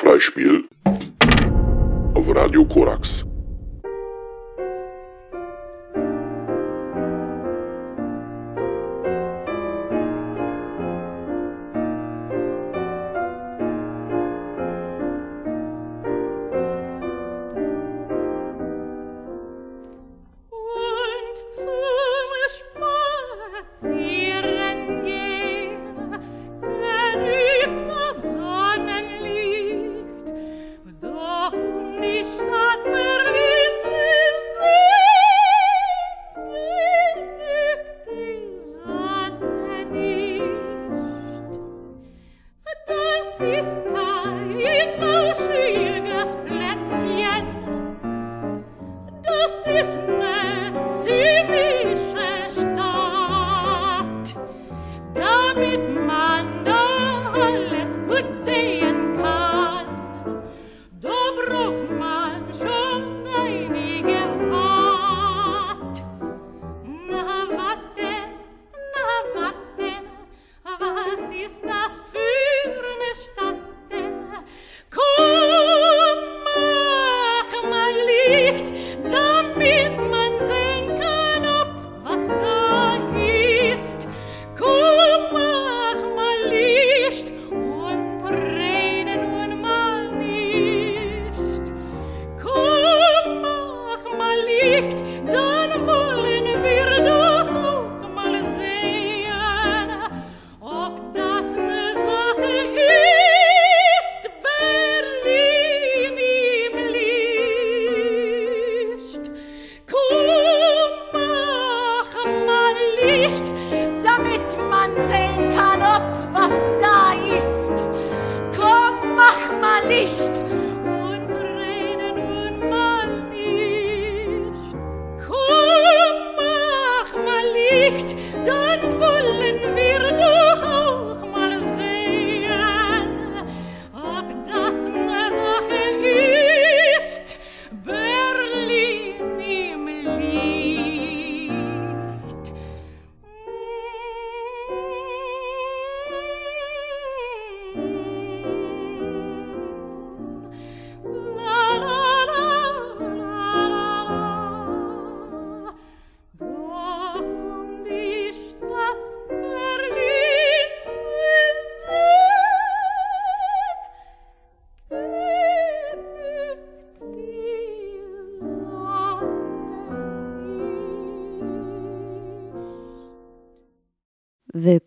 Freispiel auf Radio Korax.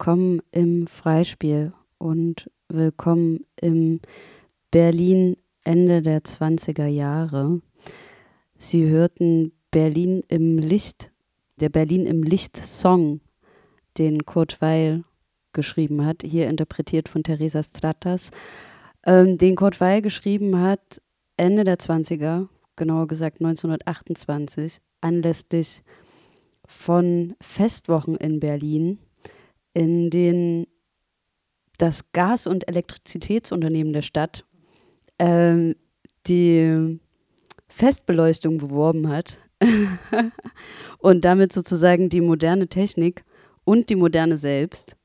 Willkommen im Freispiel und willkommen im Berlin Ende der 20er Jahre. Sie hörten Berlin im Licht, der Berlin im Licht Song, den Kurt Weil geschrieben hat, hier interpretiert von Teresa Stratas, ähm, den Kurt Weil geschrieben hat Ende der 20er, genauer gesagt 1928, anlässlich von Festwochen in Berlin, in denen das Gas- und Elektrizitätsunternehmen der Stadt ähm, die Festbeleuchtung beworben hat und damit sozusagen die moderne Technik und die moderne selbst.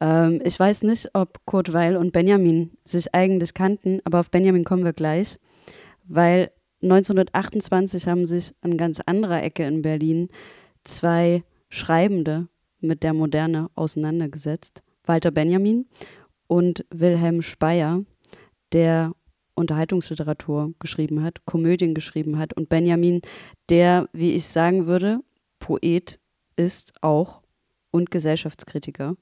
Ähm, ich weiß nicht, ob Kurt Weil und Benjamin sich eigentlich kannten, aber auf Benjamin kommen wir gleich, weil 1928 haben sich an ganz anderer Ecke in Berlin zwei Schreibende mit der Moderne auseinandergesetzt. Walter Benjamin und Wilhelm Speyer, der Unterhaltungsliteratur geschrieben hat, Komödien geschrieben hat und Benjamin, der, wie ich sagen würde, Poet ist auch und Gesellschaftskritiker.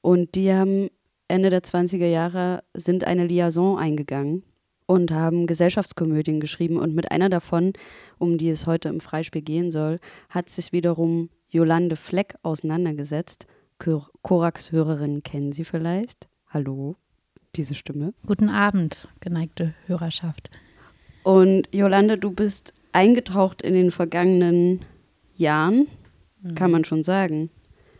Und die haben Ende der 20er Jahre sind eine Liaison eingegangen und haben Gesellschaftskomödien geschrieben. Und mit einer davon, um die es heute im Freispiel gehen soll, hat sich wiederum Jolande Fleck auseinandergesetzt. Kor- Korax-Hörerinnen kennen Sie vielleicht. Hallo, diese Stimme. Guten Abend, geneigte Hörerschaft. Und Jolande, du bist eingetaucht in den vergangenen Jahren, kann man schon sagen,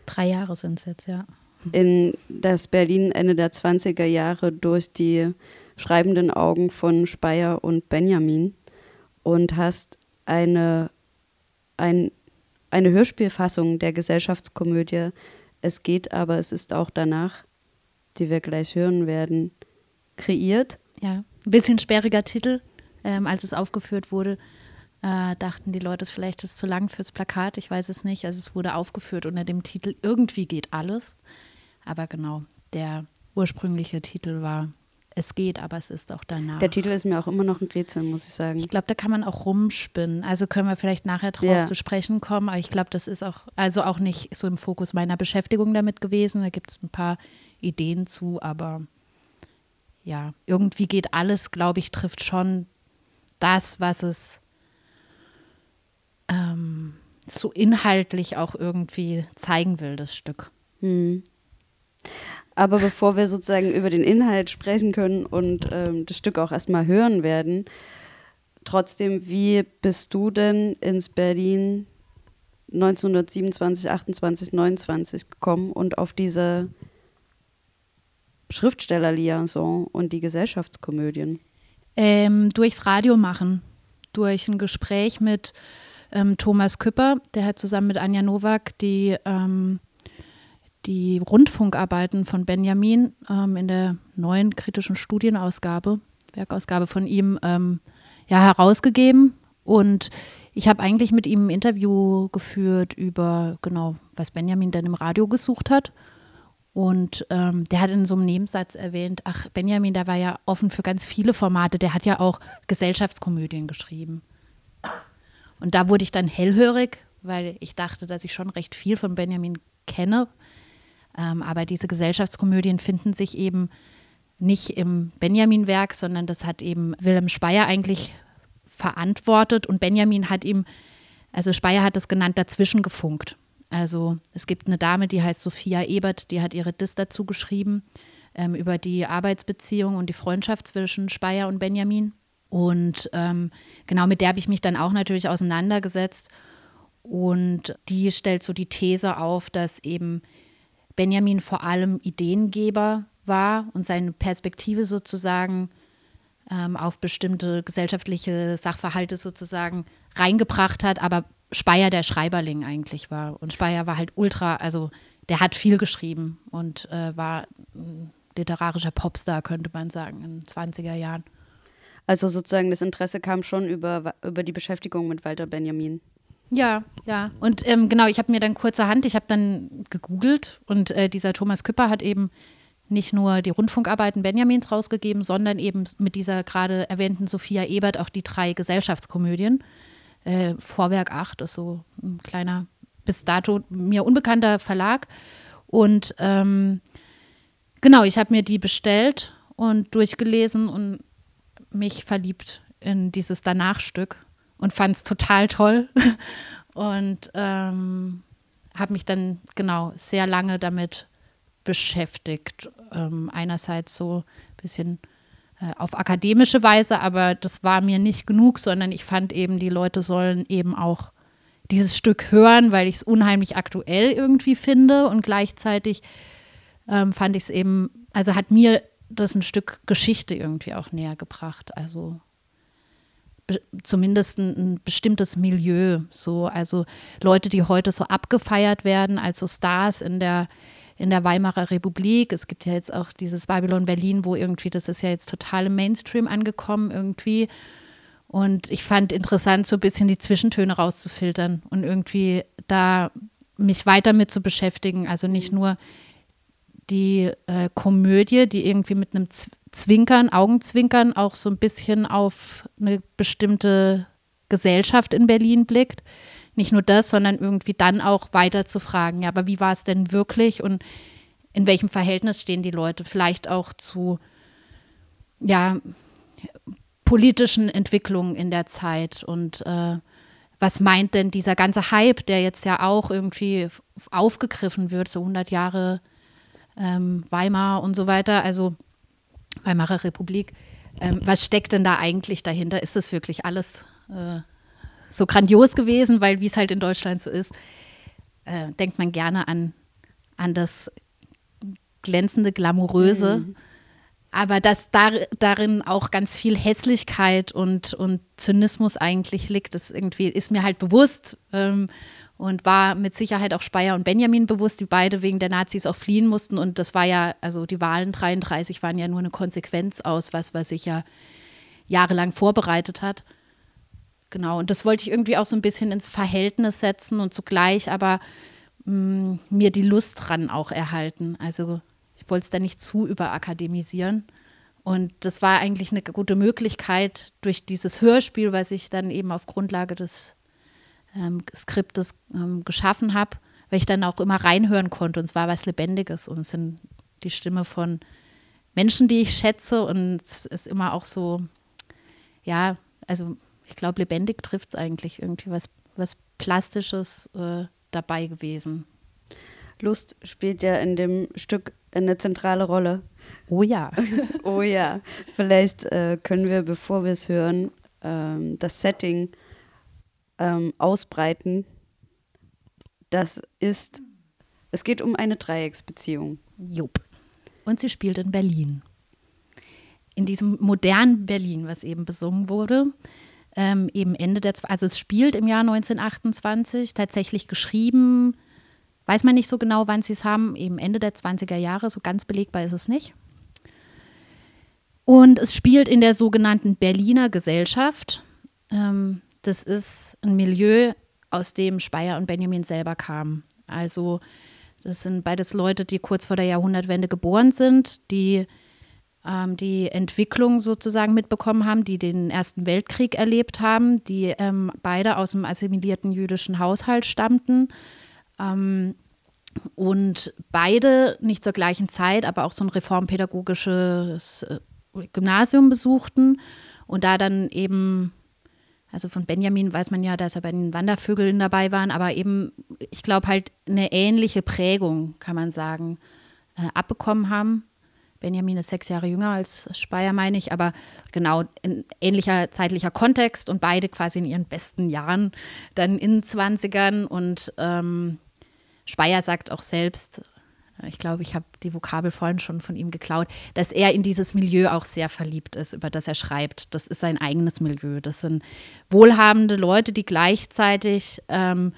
Drei Jahre sind es jetzt, ja. in das Berlin Ende der 20er Jahre durch die schreibenden Augen von Speyer und Benjamin und hast eine, ein, eine Hörspielfassung der Gesellschaftskomödie Es geht, aber es ist auch danach, die wir gleich hören werden, kreiert. Ja, ein bisschen sperriger Titel. Ähm, als es aufgeführt wurde, äh, dachten die Leute, es vielleicht ist zu lang fürs Plakat. Ich weiß es nicht. Also es wurde aufgeführt unter dem Titel Irgendwie geht alles. Aber genau, der ursprüngliche Titel war Es geht, aber es ist auch danach. Der Titel ist mir auch immer noch ein Rätsel, muss ich sagen. Ich glaube, da kann man auch rumspinnen. Also können wir vielleicht nachher drauf Ja. zu sprechen kommen. Aber ich glaube, das ist auch, also auch nicht so im Fokus meiner Beschäftigung damit gewesen. Da gibt es ein paar Ideen zu, aber ja, irgendwie geht alles, glaube ich, trifft schon das, was es ähm, so inhaltlich auch irgendwie zeigen will, das Stück. Hm. Aber bevor wir sozusagen über den Inhalt sprechen können und ähm, das Stück auch erstmal hören werden, trotzdem, wie bist du denn ins Berlin 1927, 28, 29 gekommen und auf diese Schriftstellerliaison und die Gesellschaftskomödien? Ähm, durchs Radio machen, durch ein Gespräch mit ähm, Thomas Küpper, der hat zusammen mit Anja Nowak die, ähm, die Rundfunkarbeiten von Benjamin ähm, in der neuen kritischen Studienausgabe, Werkausgabe von ihm, ähm, ja, herausgegeben. Und ich habe eigentlich mit ihm ein Interview geführt über, genau, was Benjamin dann im Radio gesucht hat. Und ähm, der hat in so einem Nebensatz erwähnt, ach, Benjamin, der war ja offen für ganz viele Formate, der hat ja auch Gesellschaftskomödien geschrieben. Und da wurde ich dann hellhörig, weil ich dachte, dass ich schon recht viel von Benjamin kenne. Ähm, aber diese Gesellschaftskomödien finden sich eben nicht im Benjamin-Werk, sondern das hat eben Wilhelm Speyer eigentlich verantwortet und Benjamin hat ihm, also Speyer hat es genannt, dazwischen gefunkt. Also es gibt eine Dame, die heißt Sophia Ebert, die hat ihre Dis dazu geschrieben, ähm, über die Arbeitsbeziehung und die Freundschaft zwischen Speyer und Benjamin. Und ähm, genau mit der habe ich mich dann auch natürlich auseinandergesetzt. Und die stellt so die These auf, dass eben Benjamin vor allem Ideengeber war und seine Perspektive sozusagen ähm, auf bestimmte gesellschaftliche Sachverhalte sozusagen reingebracht hat, aber Speyer der Schreiberling eigentlich war. Und Speyer war halt ultra, also der hat viel geschrieben und äh, war ein literarischer Popstar, könnte man sagen, in den 20er Jahren. Also sozusagen das Interesse kam schon über, über die Beschäftigung mit Walter Benjamin. Ja, ja. Und ähm, genau, ich habe mir dann kurzerhand, ich habe dann gegoogelt und äh, dieser Thomas Küpper hat eben nicht nur die Rundfunkarbeiten Benjamins rausgegeben, sondern eben mit dieser gerade erwähnten Sophia Ebert auch die drei Gesellschaftskomödien. Äh, Vorwerk 8 ist so ein kleiner, bis dato mir unbekannter Verlag. Und ähm, genau, ich habe mir die bestellt und durchgelesen und mich verliebt in dieses Danachstück und fand es total toll. und ähm, habe mich dann genau sehr lange damit beschäftigt. Ähm, einerseits so ein bisschen äh, auf akademische Weise, aber das war mir nicht genug, sondern ich fand eben, die Leute sollen eben auch dieses Stück hören, weil ich es unheimlich aktuell irgendwie finde und gleichzeitig ähm, fand ich es eben, also hat mir das ein Stück Geschichte irgendwie auch näher gebracht. Also zumindest ein, bestimmtes Milieu. So, also Leute, die heute so abgefeiert werden, als so Stars in der, in der Weimarer Republik. Es gibt ja jetzt auch dieses Babylon Berlin, wo irgendwie, das ist ja jetzt total im Mainstream angekommen irgendwie. Und ich fand interessant, so ein bisschen die Zwischentöne rauszufiltern und irgendwie da mich weiter mit zu beschäftigen. Also nicht nur die äh, Komödie, die irgendwie mit einem Zwinkern, Augenzwinkern auch so ein bisschen auf eine bestimmte Gesellschaft in Berlin blickt. Nicht nur das, sondern irgendwie dann auch weiter zu fragen, ja, aber wie war es denn wirklich und in welchem Verhältnis stehen die Leute vielleicht auch zu, ja, politischen Entwicklungen in der Zeit und äh, was meint denn dieser ganze Hype, der jetzt ja auch irgendwie aufgegriffen wird, so 100 Jahre ähm, Weimar und so weiter, also Weimarer Republik. Ähm, was steckt denn da eigentlich dahinter? Ist das wirklich alles äh, so grandios gewesen? Weil, wie es halt in Deutschland so ist, äh, denkt man gerne an, an das glänzende, glamouröse. Mhm. Aber dass dar darin auch ganz viel Hässlichkeit und, und Zynismus eigentlich liegt, das irgendwie ist mir halt bewusst. Ähm, und war mit Sicherheit auch Speyer und Benjamin bewusst, die beide wegen der Nazis auch fliehen mussten. Und das war ja, also die Wahlen 33 waren ja nur eine Konsequenz aus was, was sich ja jahrelang vorbereitet hat. Genau, und das wollte ich irgendwie auch so ein bisschen ins Verhältnis setzen und zugleich aber mh, mir die Lust dran auch erhalten. Also ich wollte es da nicht zu überakademisieren. Und das war eigentlich eine gute Möglichkeit durch dieses Hörspiel, was ich dann eben auf Grundlage des ähm, Skriptes ähm, geschaffen habe, weil ich dann auch immer reinhören konnte und es war was Lebendiges und es sind die Stimme von Menschen, die ich schätze und es ist immer auch so, ja, also ich glaube, lebendig trifft es eigentlich irgendwie was, was Plastisches äh, dabei gewesen. Lust spielt ja in dem Stück eine zentrale Rolle. Oh ja. oh ja. Vielleicht äh, können wir, bevor wir es hören, ähm, das Setting ähm, ausbreiten. Das ist, es geht um eine Dreiecksbeziehung. Jupp. Und sie spielt in Berlin. In diesem modernen Berlin, was eben besungen wurde, ähm, eben Ende der, also es spielt im Jahr 1928, tatsächlich geschrieben, weiß man nicht so genau, wann sie es haben, eben Ende der 20er Jahre, so ganz belegbar ist es nicht. Und es spielt in der sogenannten Berliner Gesellschaft. Ähm, das ist ein Milieu, aus dem Speyer und Benjamin selber kamen. Also das sind beides Leute, die kurz vor der Jahrhundertwende geboren sind, die ähm, die Entwicklung sozusagen mitbekommen haben, die den Ersten Weltkrieg erlebt haben, die ähm, beide aus dem assimilierten jüdischen Haushalt stammten. Ähm, und beide nicht zur gleichen Zeit, aber auch so ein reformpädagogisches äh, Gymnasium besuchten und da dann eben also von Benjamin weiß man ja, dass er bei den Wandervögeln dabei waren, aber eben, ich glaube, halt eine ähnliche Prägung, kann man sagen, äh, abbekommen haben. Benjamin ist sechs Jahre jünger als Speyer, meine ich, aber genau in ähnlicher zeitlicher Kontext und beide quasi in ihren besten Jahren, dann in den 20ern. Und ähm, Speyer sagt auch selbst, ich glaube, ich habe die Vokabel vorhin schon von ihm geklaut, dass er in dieses Milieu auch sehr verliebt ist, über das er schreibt. Das ist sein eigenes Milieu. Das sind wohlhabende Leute, die gleichzeitig ähm,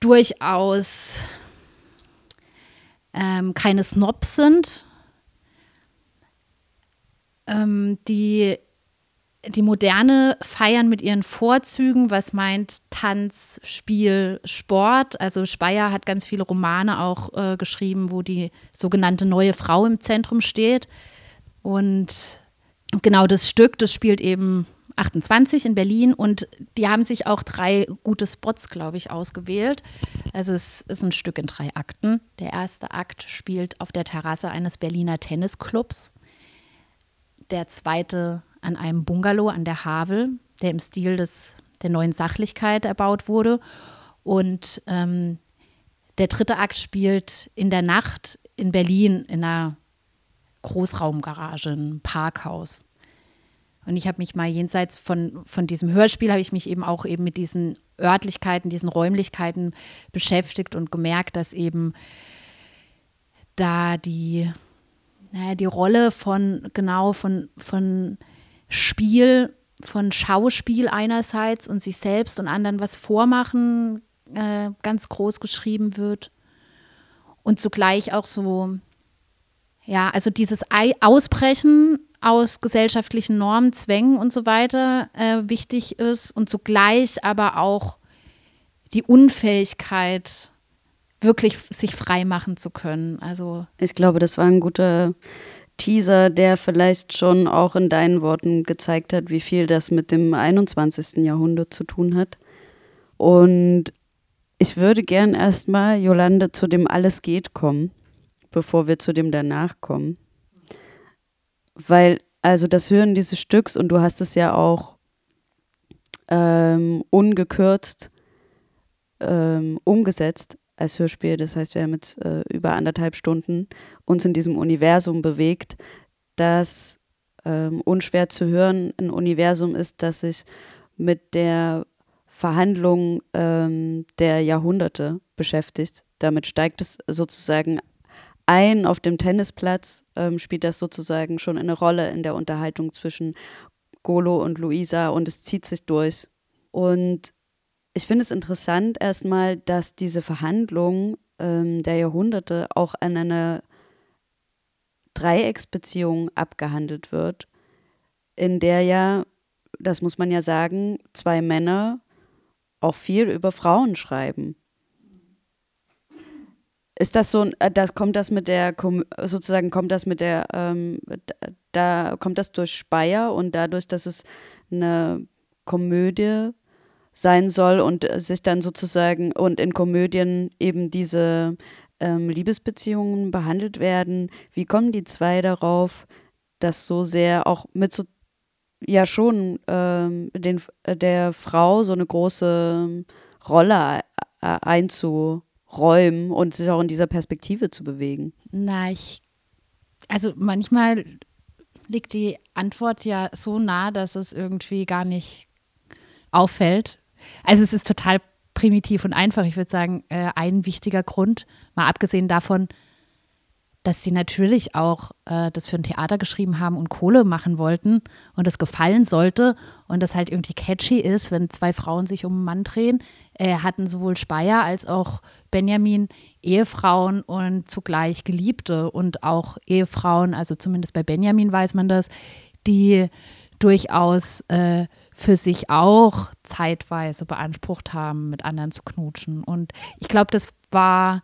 durchaus ähm, keine Snobs sind, ähm, die die Moderne feiern mit ihren Vorzügen, was meint Tanz, Spiel, Sport. Also Speyer hat ganz viele Romane auch äh, geschrieben, wo die sogenannte neue Frau im Zentrum steht. Und genau das Stück, das spielt eben 28 in Berlin und die haben sich auch drei gute Spots, glaube ich, ausgewählt. Also es ist ein Stück in drei Akten. Der erste Akt spielt auf der Terrasse eines Berliner Tennisclubs. Der zweite an einem Bungalow an der Havel, der im Stil des, der neuen Sachlichkeit erbaut wurde. Und ähm, der dritte Akt spielt in der Nacht in Berlin in einer Großraumgarage, ein Parkhaus. Und ich habe mich mal jenseits von, von diesem Hörspiel, habe ich mich eben auch eben mit diesen Örtlichkeiten, diesen Räumlichkeiten beschäftigt und gemerkt, dass eben da die, naja, die Rolle von, genau, von, von Spiel von Schauspiel einerseits und sich selbst und anderen was vormachen äh, ganz groß geschrieben wird. Und zugleich auch so, ja, also dieses Ausbrechen aus gesellschaftlichen Normen, Zwängen und so weiter äh, wichtig ist und zugleich aber auch die Unfähigkeit, wirklich sich frei machen zu können. Also ich glaube, das war ein guter Teaser, der vielleicht schon auch in deinen Worten gezeigt hat, wie viel das mit dem 21. Jahrhundert zu tun hat. Und ich würde gern erstmal, Jolande, zu dem Alles geht kommen, bevor wir zu dem danach kommen. Weil, also das Hören dieses Stücks, und du hast es ja auch ähm, ungekürzt ähm, umgesetzt, als Hörspiel. Das heißt, wir haben jetzt äh, über anderthalb Stunden uns in diesem Universum bewegt, das ähm, unschwer zu hören ein Universum ist, das sich mit der Verhandlung ähm, der Jahrhunderte beschäftigt. Damit steigt es sozusagen ein auf dem Tennisplatz, ähm, spielt das sozusagen schon eine Rolle in der Unterhaltung zwischen Golo und Luisa und es zieht sich durch. Und ich finde es interessant erstmal, dass diese Verhandlung ähm, der Jahrhunderte auch an einer Dreiecksbeziehung abgehandelt wird, in der ja, das muss man ja sagen, zwei Männer auch viel über Frauen schreiben. Ist das so, äh, das kommt das mit der, sozusagen kommt das mit der, ähm, da kommt das durch Speyer und dadurch, dass es eine Komödie sein soll und sich dann sozusagen und in Komödien eben diese ähm, Liebesbeziehungen behandelt werden. Wie kommen die zwei darauf, dass so sehr auch mit so ja schon ähm, den, der Frau so eine große Rolle einzuräumen und sich auch in dieser Perspektive zu bewegen? Na, ich, also manchmal liegt die Antwort ja so nah, dass es irgendwie gar nicht auffällt. Also es ist total primitiv und einfach. Ich würde sagen, äh, ein wichtiger Grund, mal abgesehen davon, dass sie natürlich auch äh, das für ein Theater geschrieben haben und Kohle machen wollten und es gefallen sollte und das halt irgendwie catchy ist, wenn zwei Frauen sich um einen Mann drehen, äh, hatten sowohl Speyer als auch Benjamin Ehefrauen und zugleich Geliebte und auch Ehefrauen, also zumindest bei Benjamin weiß man das, die durchaus äh, für sich auch zeitweise beansprucht haben, mit anderen zu knutschen. Und ich glaube, das war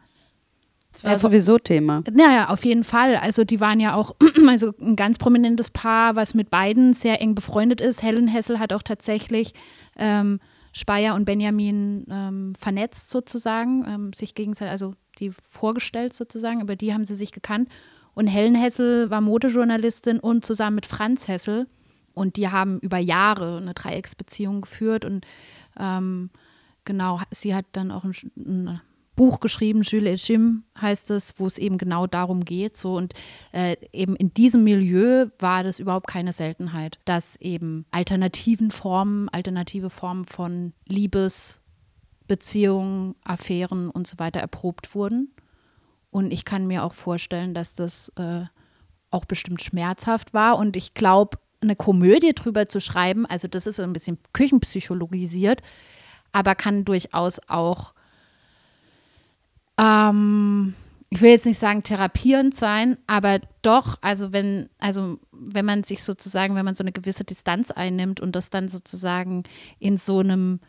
das war sowieso Thema. Naja, auf jeden Fall. Also die waren ja auch also ein ganz prominentes Paar, was mit beiden sehr eng befreundet ist. Helen Hessel hat auch tatsächlich ähm, Speyer und Benjamin ähm, vernetzt sozusagen, ähm, sich gegenseitig, also die vorgestellt sozusagen, über die haben sie sich gekannt. Und Helen Hessel war Modejournalistin und zusammen mit Franz Hessel. Und die haben über Jahre eine Dreiecksbeziehung geführt. Und ähm, genau, sie hat dann auch ein, ein Buch geschrieben, Jules et Jim heißt es, wo es eben genau darum geht. So und äh, eben in diesem Milieu war das überhaupt keine Seltenheit, dass eben alternativen Formen, alternative Formen von Liebesbeziehungen, Affären und so weiter erprobt wurden. Und ich kann mir auch vorstellen, dass das äh, auch bestimmt schmerzhaft war. Und ich glaube, eine Komödie drüber zu schreiben, also das ist so ein bisschen küchenpsychologisiert, aber kann durchaus auch ähm, ich will jetzt nicht sagen therapierend sein, aber doch, also wenn, also wenn man sich sozusagen, wenn man so eine gewisse Distanz einnimmt und das dann sozusagen in so einem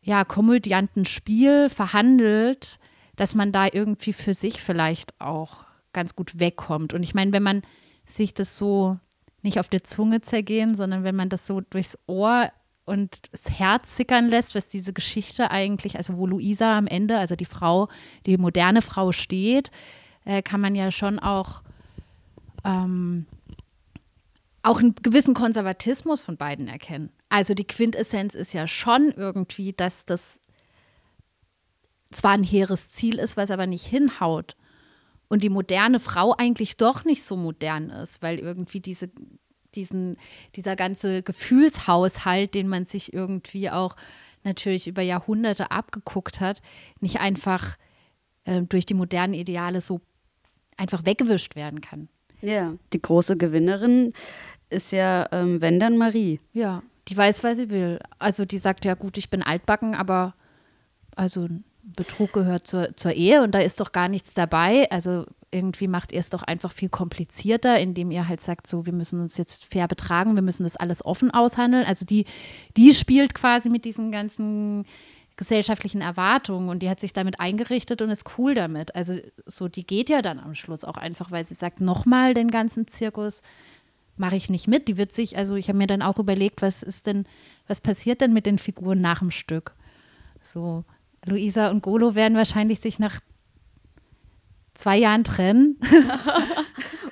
ja, komödianten Spiel verhandelt, dass man da irgendwie für sich vielleicht auch ganz gut wegkommt. Und ich meine, wenn man sich das so nicht auf der Zunge zergehen, sondern wenn man das so durchs Ohr und das Herz sickern lässt, was diese Geschichte eigentlich, also wo Luisa am Ende, also die Frau, die moderne Frau steht, äh, kann man ja schon auch ähm, auch einen gewissen Konservatismus von beiden erkennen. Also die Quintessenz ist ja schon irgendwie, dass das zwar ein hehres Ziel ist, was aber nicht hinhaut. Und die moderne Frau eigentlich doch nicht so modern ist, weil irgendwie diese diesen, dieser ganze Gefühlshaushalt, den man sich irgendwie auch natürlich über Jahrhunderte abgeguckt hat, nicht einfach äh, durch die modernen Ideale so einfach weggewischt werden kann. Ja, die große Gewinnerin ist ja, ähm, wenn dann Marie. Ja, die weiß, was sie will. Also die sagt ja, gut, ich bin altbacken, aber also Betrug gehört zur, zur Ehe und da ist doch gar nichts dabei. Also irgendwie macht ihr es doch einfach viel komplizierter, indem ihr halt sagt, so, wir müssen uns jetzt fair betragen, wir müssen das alles offen aushandeln. Also die, die spielt quasi mit diesen ganzen gesellschaftlichen Erwartungen und die hat sich damit eingerichtet und ist cool damit. Also so, die geht ja dann am Schluss auch einfach, weil sie sagt, nochmal den ganzen Zirkus mache ich nicht mit. Die wird sich, also ich habe mir dann auch überlegt, was ist denn, was passiert denn mit den Figuren nach dem Stück? So, Luisa und Golo werden wahrscheinlich sich nach zwei Jahren trennen.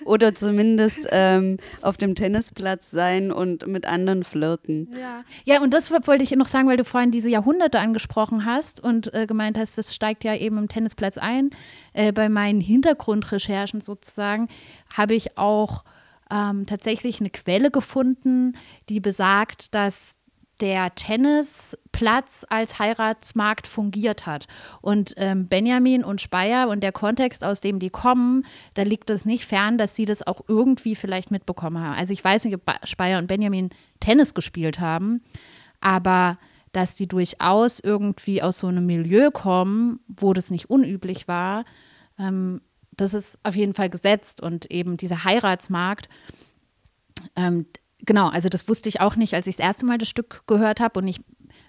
Oder zumindest ähm, auf dem Tennisplatz sein und mit anderen flirten. Ja. ja, und das wollte ich noch sagen, weil du vorhin diese Jahrhunderte angesprochen hast und äh, gemeint hast, das steigt ja eben im Tennisplatz ein. Äh, bei meinen Hintergrundrecherchen sozusagen habe ich auch ähm, tatsächlich eine Quelle gefunden, die besagt, dass der Tennisplatz als Heiratsmarkt fungiert hat. Und ähm, Benjamin und Speyer und der Kontext, aus dem die kommen, da liegt es nicht fern, dass sie das auch irgendwie vielleicht mitbekommen haben. Also ich weiß nicht, ob Speyer und Benjamin Tennis gespielt haben, aber dass die durchaus irgendwie aus so einem Milieu kommen, wo das nicht unüblich war. Ähm, das ist auf jeden Fall gesetzt und eben dieser Heiratsmarkt. Ähm, genau, also das wusste ich auch nicht, als ich das erste Mal das Stück gehört habe und ich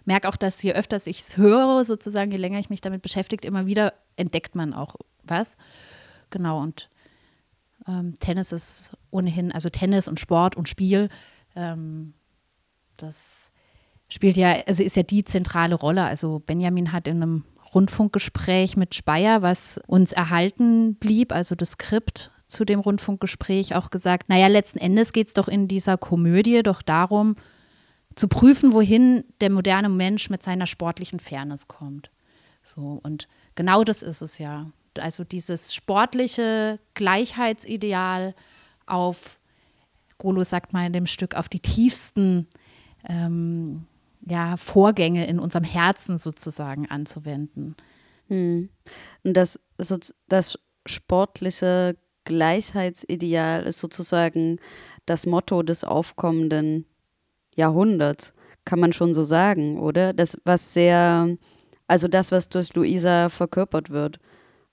merke auch, dass je öfter ich es höre, sozusagen, je länger ich mich damit beschäftige, immer wieder entdeckt man auch was. Genau, und ähm, Tennis ist ohnehin, also Tennis und Sport und Spiel, ähm, das spielt ja, also ist ja die zentrale Rolle. Also Benjamin hat in einem Rundfunkgespräch mit Speyer, was uns erhalten blieb, also das Skript zu dem Rundfunkgespräch auch gesagt, naja, letzten Endes geht es doch in dieser Komödie doch darum, zu prüfen, wohin der moderne Mensch mit seiner sportlichen Fairness kommt. So, und genau das ist es ja. Also dieses sportliche Gleichheitsideal auf, Golo sagt mal in dem Stück, auf die tiefsten ähm, ja, Vorgänge in unserem Herzen sozusagen anzuwenden. Hm. Und das, das sportliche Gleichheitsideal ist sozusagen das Motto des aufkommenden Jahrhunderts, kann man schon so sagen, oder? Das, was sehr, also das, was durch Luisa verkörpert wird.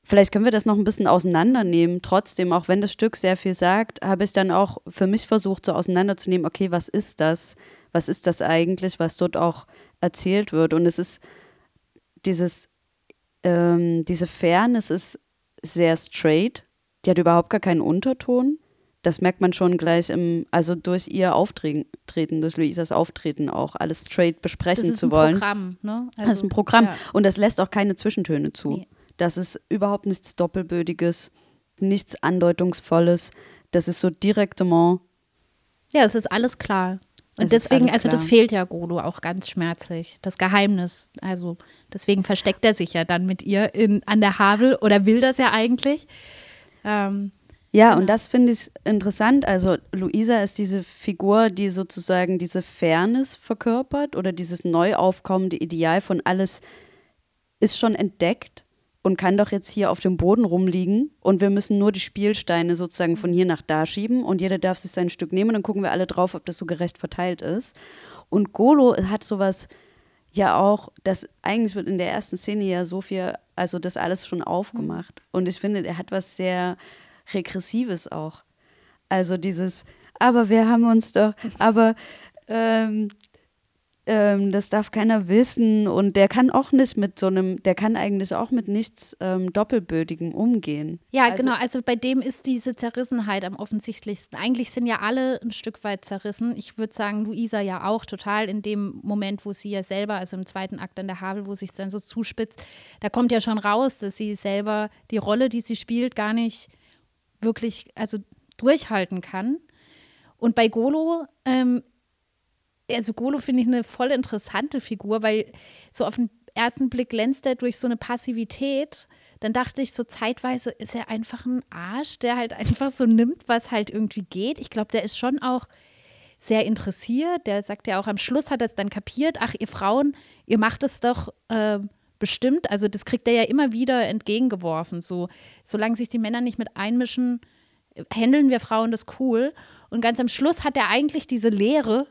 Vielleicht können wir das noch ein bisschen auseinandernehmen. Trotzdem, auch wenn das Stück sehr viel sagt, habe ich dann auch für mich versucht, so auseinanderzunehmen, okay, was ist das? Was ist das eigentlich, was dort auch erzählt wird? Und es ist dieses, ähm, diese Fairness ist sehr straight. Die hat überhaupt gar keinen Unterton. Das merkt man schon gleich im, also durch ihr Auftreten, durch Luisas Auftreten auch, alles straight besprechen zu wollen. Das ist ein Programm, ne? Also, das ist ein Programm. ja. Und das lässt auch keine Zwischentöne zu. Nee. Das ist überhaupt nichts Doppelbödiges, nichts Andeutungsvolles. Das ist so direktement. Ja, es ist alles klar. Und Es deswegen, also das fehlt ja Godo auch ganz schmerzlich. Das Geheimnis. Also deswegen versteckt er sich ja dann mit ihr in, an der Havel oder will das ja eigentlich. Ähm, Ja, und das finde ich interessant. Also Luisa ist diese Figur, die sozusagen diese Fairness verkörpert oder dieses neu aufkommende Ideal von alles ist schon entdeckt und kann doch jetzt hier auf dem Boden rumliegen und wir müssen nur die Spielsteine sozusagen von hier nach da schieben und jeder darf sich sein Stück nehmen und dann gucken wir alle drauf, ob das so gerecht verteilt ist. Und Golo hat sowas ja auch, das eigentlich wird in der ersten Szene ja so viel, also das alles schon aufgemacht. Und ich finde, er hat was sehr Regressives auch. Also dieses, aber wir haben uns doch, aber ähm, ähm, das darf keiner wissen und der kann auch nicht mit so einem, der kann eigentlich auch mit nichts ähm, Doppelbödigem umgehen. ja, Also- genau. Also bei dem ist diese Zerrissenheit am offensichtlichsten. Eigentlich sind ja alle ein Stück weit zerrissen. Ich würde sagen, Luisa ja auch total in dem Moment, wo sie ja selber, also im zweiten Akt an der Havel, wo sich dann so zuspitzt, da kommt ja schon raus, dass sie selber die Rolle, die sie spielt, gar nicht wirklich, also durchhalten kann. Und bei Golo, ähm, also Golo finde ich eine voll interessante Figur, weil so auf den ersten Blick glänzt er durch so eine Passivität. Dann dachte ich so zeitweise ist er einfach ein Arsch, der halt einfach so nimmt, was halt irgendwie geht. Ich glaube, der ist schon auch sehr interessiert. Der sagt ja auch am Schluss hat er es dann kapiert, ach ihr Frauen, ihr macht es doch äh, bestimmt. Also das kriegt er ja immer wieder entgegengeworfen. So, solange sich die Männer nicht mit einmischen, handeln wir Frauen das cool. Und ganz am Schluss hat er eigentlich diese Lehre,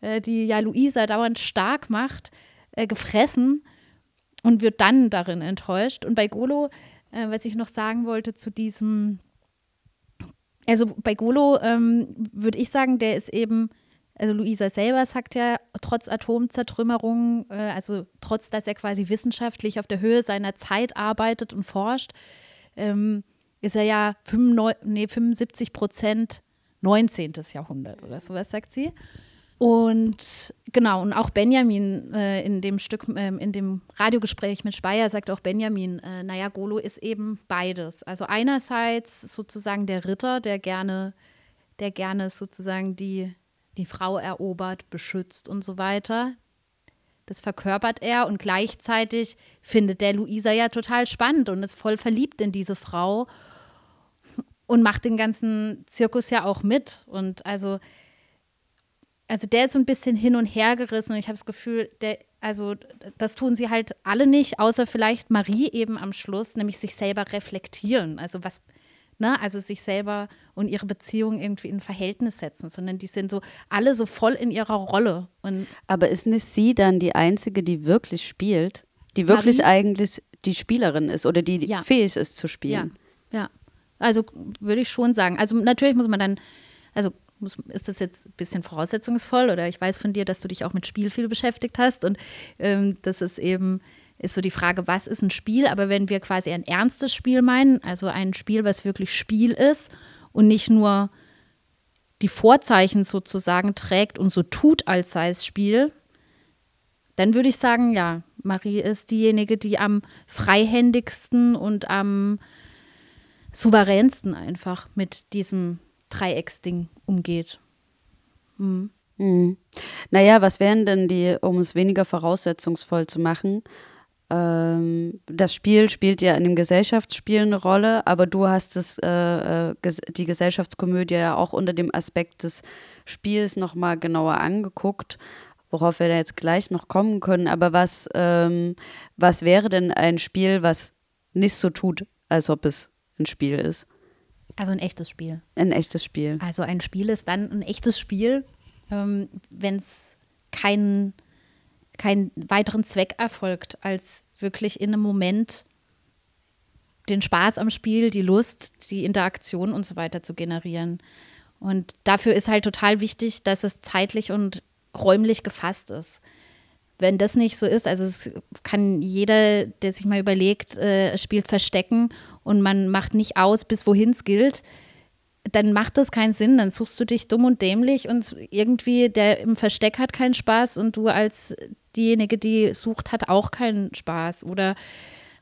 äh, die ja Luisa dauernd stark macht, äh, gefressen und wird dann darin enttäuscht. Und bei Golo, äh, was ich noch sagen wollte zu diesem, also bei Golo ähm, würde ich sagen, der ist eben, also Luisa selber sagt ja, trotz Atomzertrümmerung, äh, also trotz, dass er quasi wissenschaftlich auf der Höhe seiner Zeit arbeitet und forscht, ähm, ist er ja 95, nee, 75 Prozent 19. Jahrhundert oder sowas, sagt sie. Und genau, und auch Benjamin äh, in dem Stück, ähm, in dem Radiogespräch mit Speyer sagt auch Benjamin, äh, naja, Golo ist eben beides. Also einerseits sozusagen der Ritter, der gerne, der gerne sozusagen die, die Frau erobert, beschützt und so weiter. Das verkörpert er und gleichzeitig findet der Luisa ja total spannend und ist voll verliebt in diese Frau und macht den ganzen Zirkus ja auch mit. Und also, also der ist so ein bisschen hin und her gerissen und ich habe das Gefühl, der, also das tun sie halt alle nicht, außer vielleicht Marie eben am Schluss, nämlich sich selber reflektieren. Also was ne, also sich selber und ihre Beziehung irgendwie in Verhältnis setzen, sondern die sind so alle so voll in ihrer Rolle. Und Aber ist nicht sie dann die Einzige, die wirklich spielt? Die wirklich Marie? eigentlich die Spielerin ist oder die Ja. fähig ist zu ja, spielen? ja. Also würde ich schon sagen. Also natürlich muss man dann, also muss, ist das jetzt ein bisschen voraussetzungsvoll oder ich weiß von dir, dass du dich auch mit Spiel viel beschäftigt hast und ähm, das ist eben, ist so die Frage, was ist ein Spiel? Aber wenn wir quasi ein ernstes Spiel meinen, also ein Spiel, was wirklich Spiel ist und nicht nur die Vorzeichen sozusagen trägt und so tut, als sei es Spiel, dann würde ich sagen, ja, Marie ist diejenige, die am freihändigsten und am souveränsten einfach mit diesem Dreiecksding umgeht. Mhm. Naja, was wären denn die, um es weniger voraussetzungsvoll zu machen? Ähm, das Spiel spielt ja in dem Gesellschaftsspiel eine Rolle, aber du hast es, äh, äh, ges die Gesellschaftskomödie ja auch unter dem Aspekt des Spiels nochmal genauer angeguckt, worauf wir da jetzt gleich noch kommen können. Aber was, ähm, was wäre denn ein Spiel, was nicht so tut, als ob es ein Spiel ist? Also ein echtes Spiel. Ein echtes Spiel. Also ein Spiel ist dann ein echtes Spiel, ähm, wenn es keinen keinen weiteren Zweck erfolgt, als wirklich in einem Moment den Spaß am Spiel, die Lust, die Interaktion und so weiter zu generieren. Und dafür ist halt total wichtig, dass es zeitlich und räumlich gefasst ist. Wenn das nicht so ist, also es kann jeder, der sich mal überlegt, äh, spielt Verstecken und man macht nicht aus, bis wohin es gilt, dann macht das keinen Sinn. Dann suchst du dich dumm und dämlich und irgendwie der im Versteck hat keinen Spaß und du als diejenige, die sucht, hat auch keinen Spaß. Oder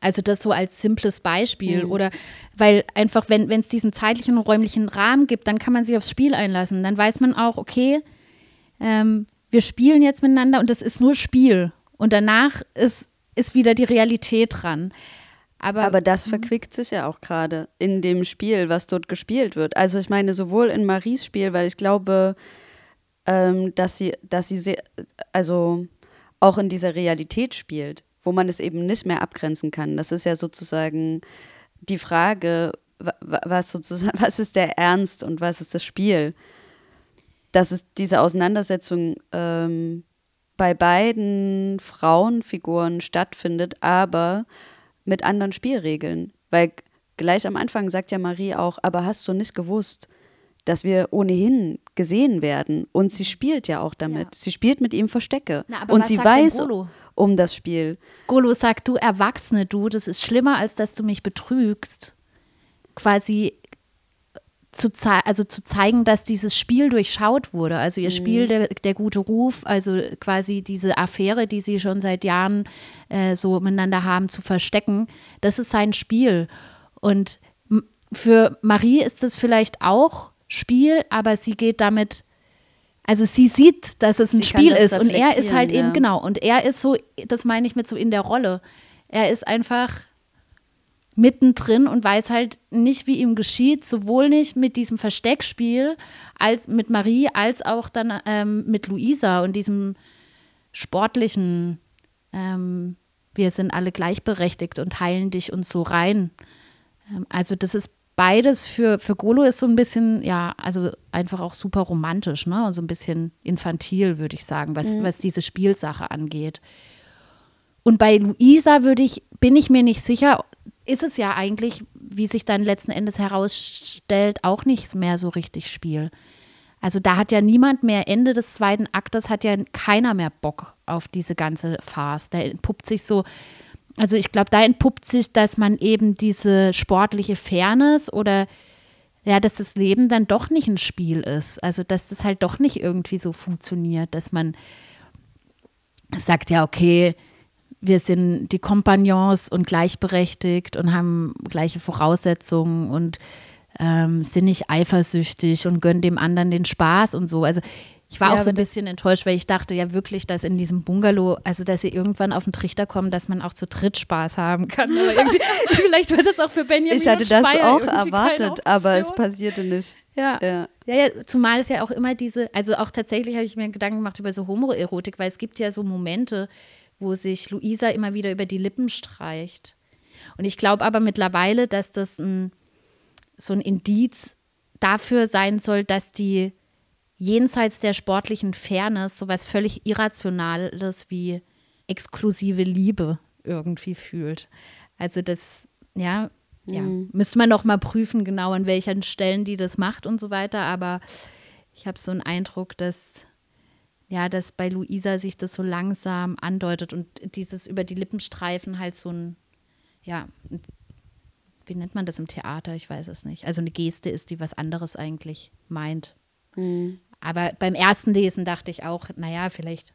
also das so als simples Beispiel. Oder weil einfach, wenn es diesen zeitlichen und räumlichen Rahmen gibt, dann kann man sich aufs Spiel einlassen. Dann weiß man auch, okay, ähm, wir spielen jetzt miteinander und das ist nur Spiel. Und danach ist, ist wieder die Realität dran. Aber, Aber das verquickt sich ja auch gerade in dem Spiel, was dort gespielt wird. Also ich meine, sowohl in Maries Spiel, weil ich glaube, ähm, dass sie, dass sie sehr, also auch in dieser Realität spielt, wo man es eben nicht mehr abgrenzen kann. Das ist ja sozusagen die Frage, wa- wa- was sozusagen, was ist der Ernst und was ist das Spiel? Dass es diese Auseinandersetzung ähm, bei beiden Frauenfiguren stattfindet, aber mit anderen Spielregeln. Weil gleich am Anfang sagt ja Marie auch, aber hast du nicht gewusst, dass wir ohnehin gesehen werden? Und sie spielt ja auch damit. Ja. Sie spielt mit ihm Verstecke. Na, aber Und sie weiß um das Spiel. Golo sagt, du Erwachsene, du, das ist schlimmer, als dass du mich betrügst. Quasi zu, also zu zeigen, dass dieses Spiel durchschaut wurde. Also ihr Spiel, der, der gute Ruf, also quasi diese Affäre, die sie schon seit Jahren äh, so miteinander haben, zu verstecken, das ist sein Spiel. Und für Marie ist das vielleicht auch Spiel, aber sie geht damit also sie sieht, dass es ein Sie Spiel ist und er ist halt reflektieren, eben, ja. genau, und er ist so, das meine ich mit so in der Rolle. Er ist einfach mittendrin und weiß halt nicht, wie ihm geschieht, sowohl nicht mit diesem Versteckspiel als mit Marie, als auch dann ähm, mit Luisa und diesem sportlichen, ähm, wir sind alle gleichberechtigt und teilen dich uns so rein. Ähm, also das ist beides für, für Golo ist so ein bisschen, ja, also einfach auch super romantisch, ne? Und so ein bisschen infantil, würde ich sagen, was, was diese Spielsache angeht. Und bei Luisa würde ich, bin ich mir nicht sicher, ist es ja eigentlich, wie sich dann letzten Endes herausstellt, auch nicht mehr so richtig Spiel. Also da hat ja niemand mehr, Ende des zweiten Aktes hat ja keiner mehr Bock auf diese ganze Farce. Da entpuppt sich so, also ich glaube, da entpuppt sich, dass man eben diese sportliche Fairness oder ja, dass das Leben dann doch nicht ein Spiel ist. Also dass das halt doch nicht irgendwie so funktioniert, dass man sagt, ja, okay, wir sind die Kompagnons und gleichberechtigt und haben gleiche Voraussetzungen und ähm, sind nicht eifersüchtig und gönnen dem anderen den Spaß und so. Also ich war Ja, auch so ein bisschen enttäuscht, weil ich dachte ja wirklich, dass in diesem Bungalow, also dass sie irgendwann auf den Trichter kommen, dass man auch zu dritt Spaß haben kann. Vielleicht wird das auch für Benjamin Ich hatte das auch erwartet, aber es passierte nicht. Ja. Ja. Ja, ja, zumal es ja auch immer diese, also auch tatsächlich habe ich mir Gedanken gemacht über so Homoerotik, weil es gibt ja so Momente, wo sich Luisa immer wieder über die Lippen streicht. Und ich glaube aber mittlerweile, dass das ein, so ein Indiz dafür sein soll, dass die jenseits der sportlichen Fairness sowas völlig Irrationales wie exklusive Liebe irgendwie fühlt. Also das, ja, ja, Mhm. müsste man noch mal prüfen, genau an welchen Stellen die das macht und so weiter. Aber ich habe so einen Eindruck, dass ja, dass bei Luisa sich das so langsam andeutet und dieses über die Lippenstreifen halt so ein, ja, wie nennt man das im Theater? Ich weiß es nicht. Also eine Geste ist, die was anderes eigentlich meint. Mhm. Aber beim ersten Lesen dachte ich auch, naja, vielleicht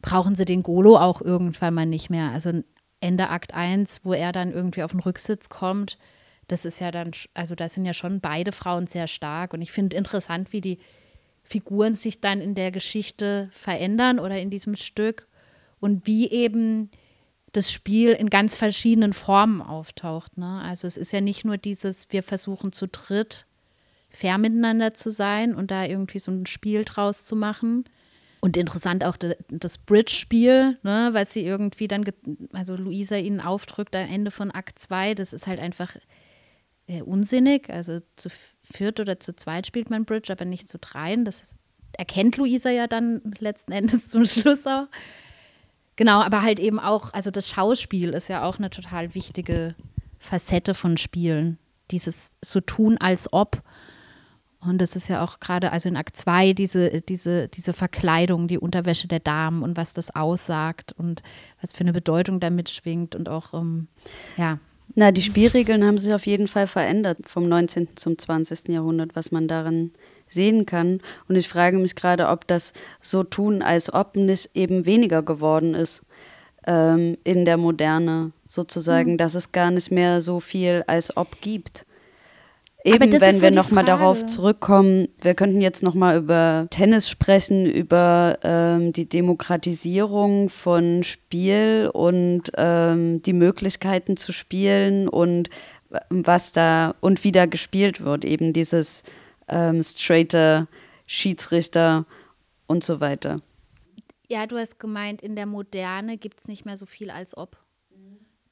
brauchen sie den Golo auch irgendwann mal nicht mehr. Also Ende Akt 1, wo er dann irgendwie auf den Rücksitz kommt, das ist ja dann, also da sind ja schon beide Frauen sehr stark. Und ich finde interessant, wie die Figuren sich dann in der Geschichte verändern oder in diesem Stück und wie eben das Spiel in ganz verschiedenen Formen auftaucht. Ne? Also es ist ja nicht nur dieses, wir versuchen zu dritt fair miteinander zu sein und da irgendwie so ein Spiel draus zu machen. Und interessant auch das Bridge-Spiel, ne, was sie irgendwie dann, also Luisa ihnen aufdrückt am Ende von Akt 2, das ist halt einfach äh, unsinnig. Also zu viert oder zu zweit spielt man Bridge, aber nicht zu dreien. Das erkennt Luisa ja dann letzten Endes zum Schluss auch. Genau, aber halt eben auch, also das Schauspiel ist ja auch eine total wichtige Facette von Spielen. Dieses so tun als ob. Und das ist ja auch gerade, also in Akt 2, diese, diese, diese Verkleidung, die Unterwäsche der Damen und was das aussagt und was für eine Bedeutung damit schwingt und auch, ähm, ja, Na, die Spielregeln haben sich auf jeden Fall verändert vom 19. zum 20. Jahrhundert, was man darin sehen kann. Und ich frage mich gerade, ob das so tun, als ob nicht eben weniger geworden ist ähm, in der Moderne sozusagen, dass es gar nicht mehr so viel als ob gibt. Eben, wenn so wir nochmal darauf zurückkommen, wir könnten jetzt nochmal über Tennis sprechen, über ähm, die Demokratisierung von Spiel und ähm, die Möglichkeiten zu spielen und w- was da und wie da gespielt wird. Eben dieses ähm, straighte Schiedsrichter und so weiter. Ja, du hast gemeint, in der Moderne gibt es nicht mehr so viel als ob.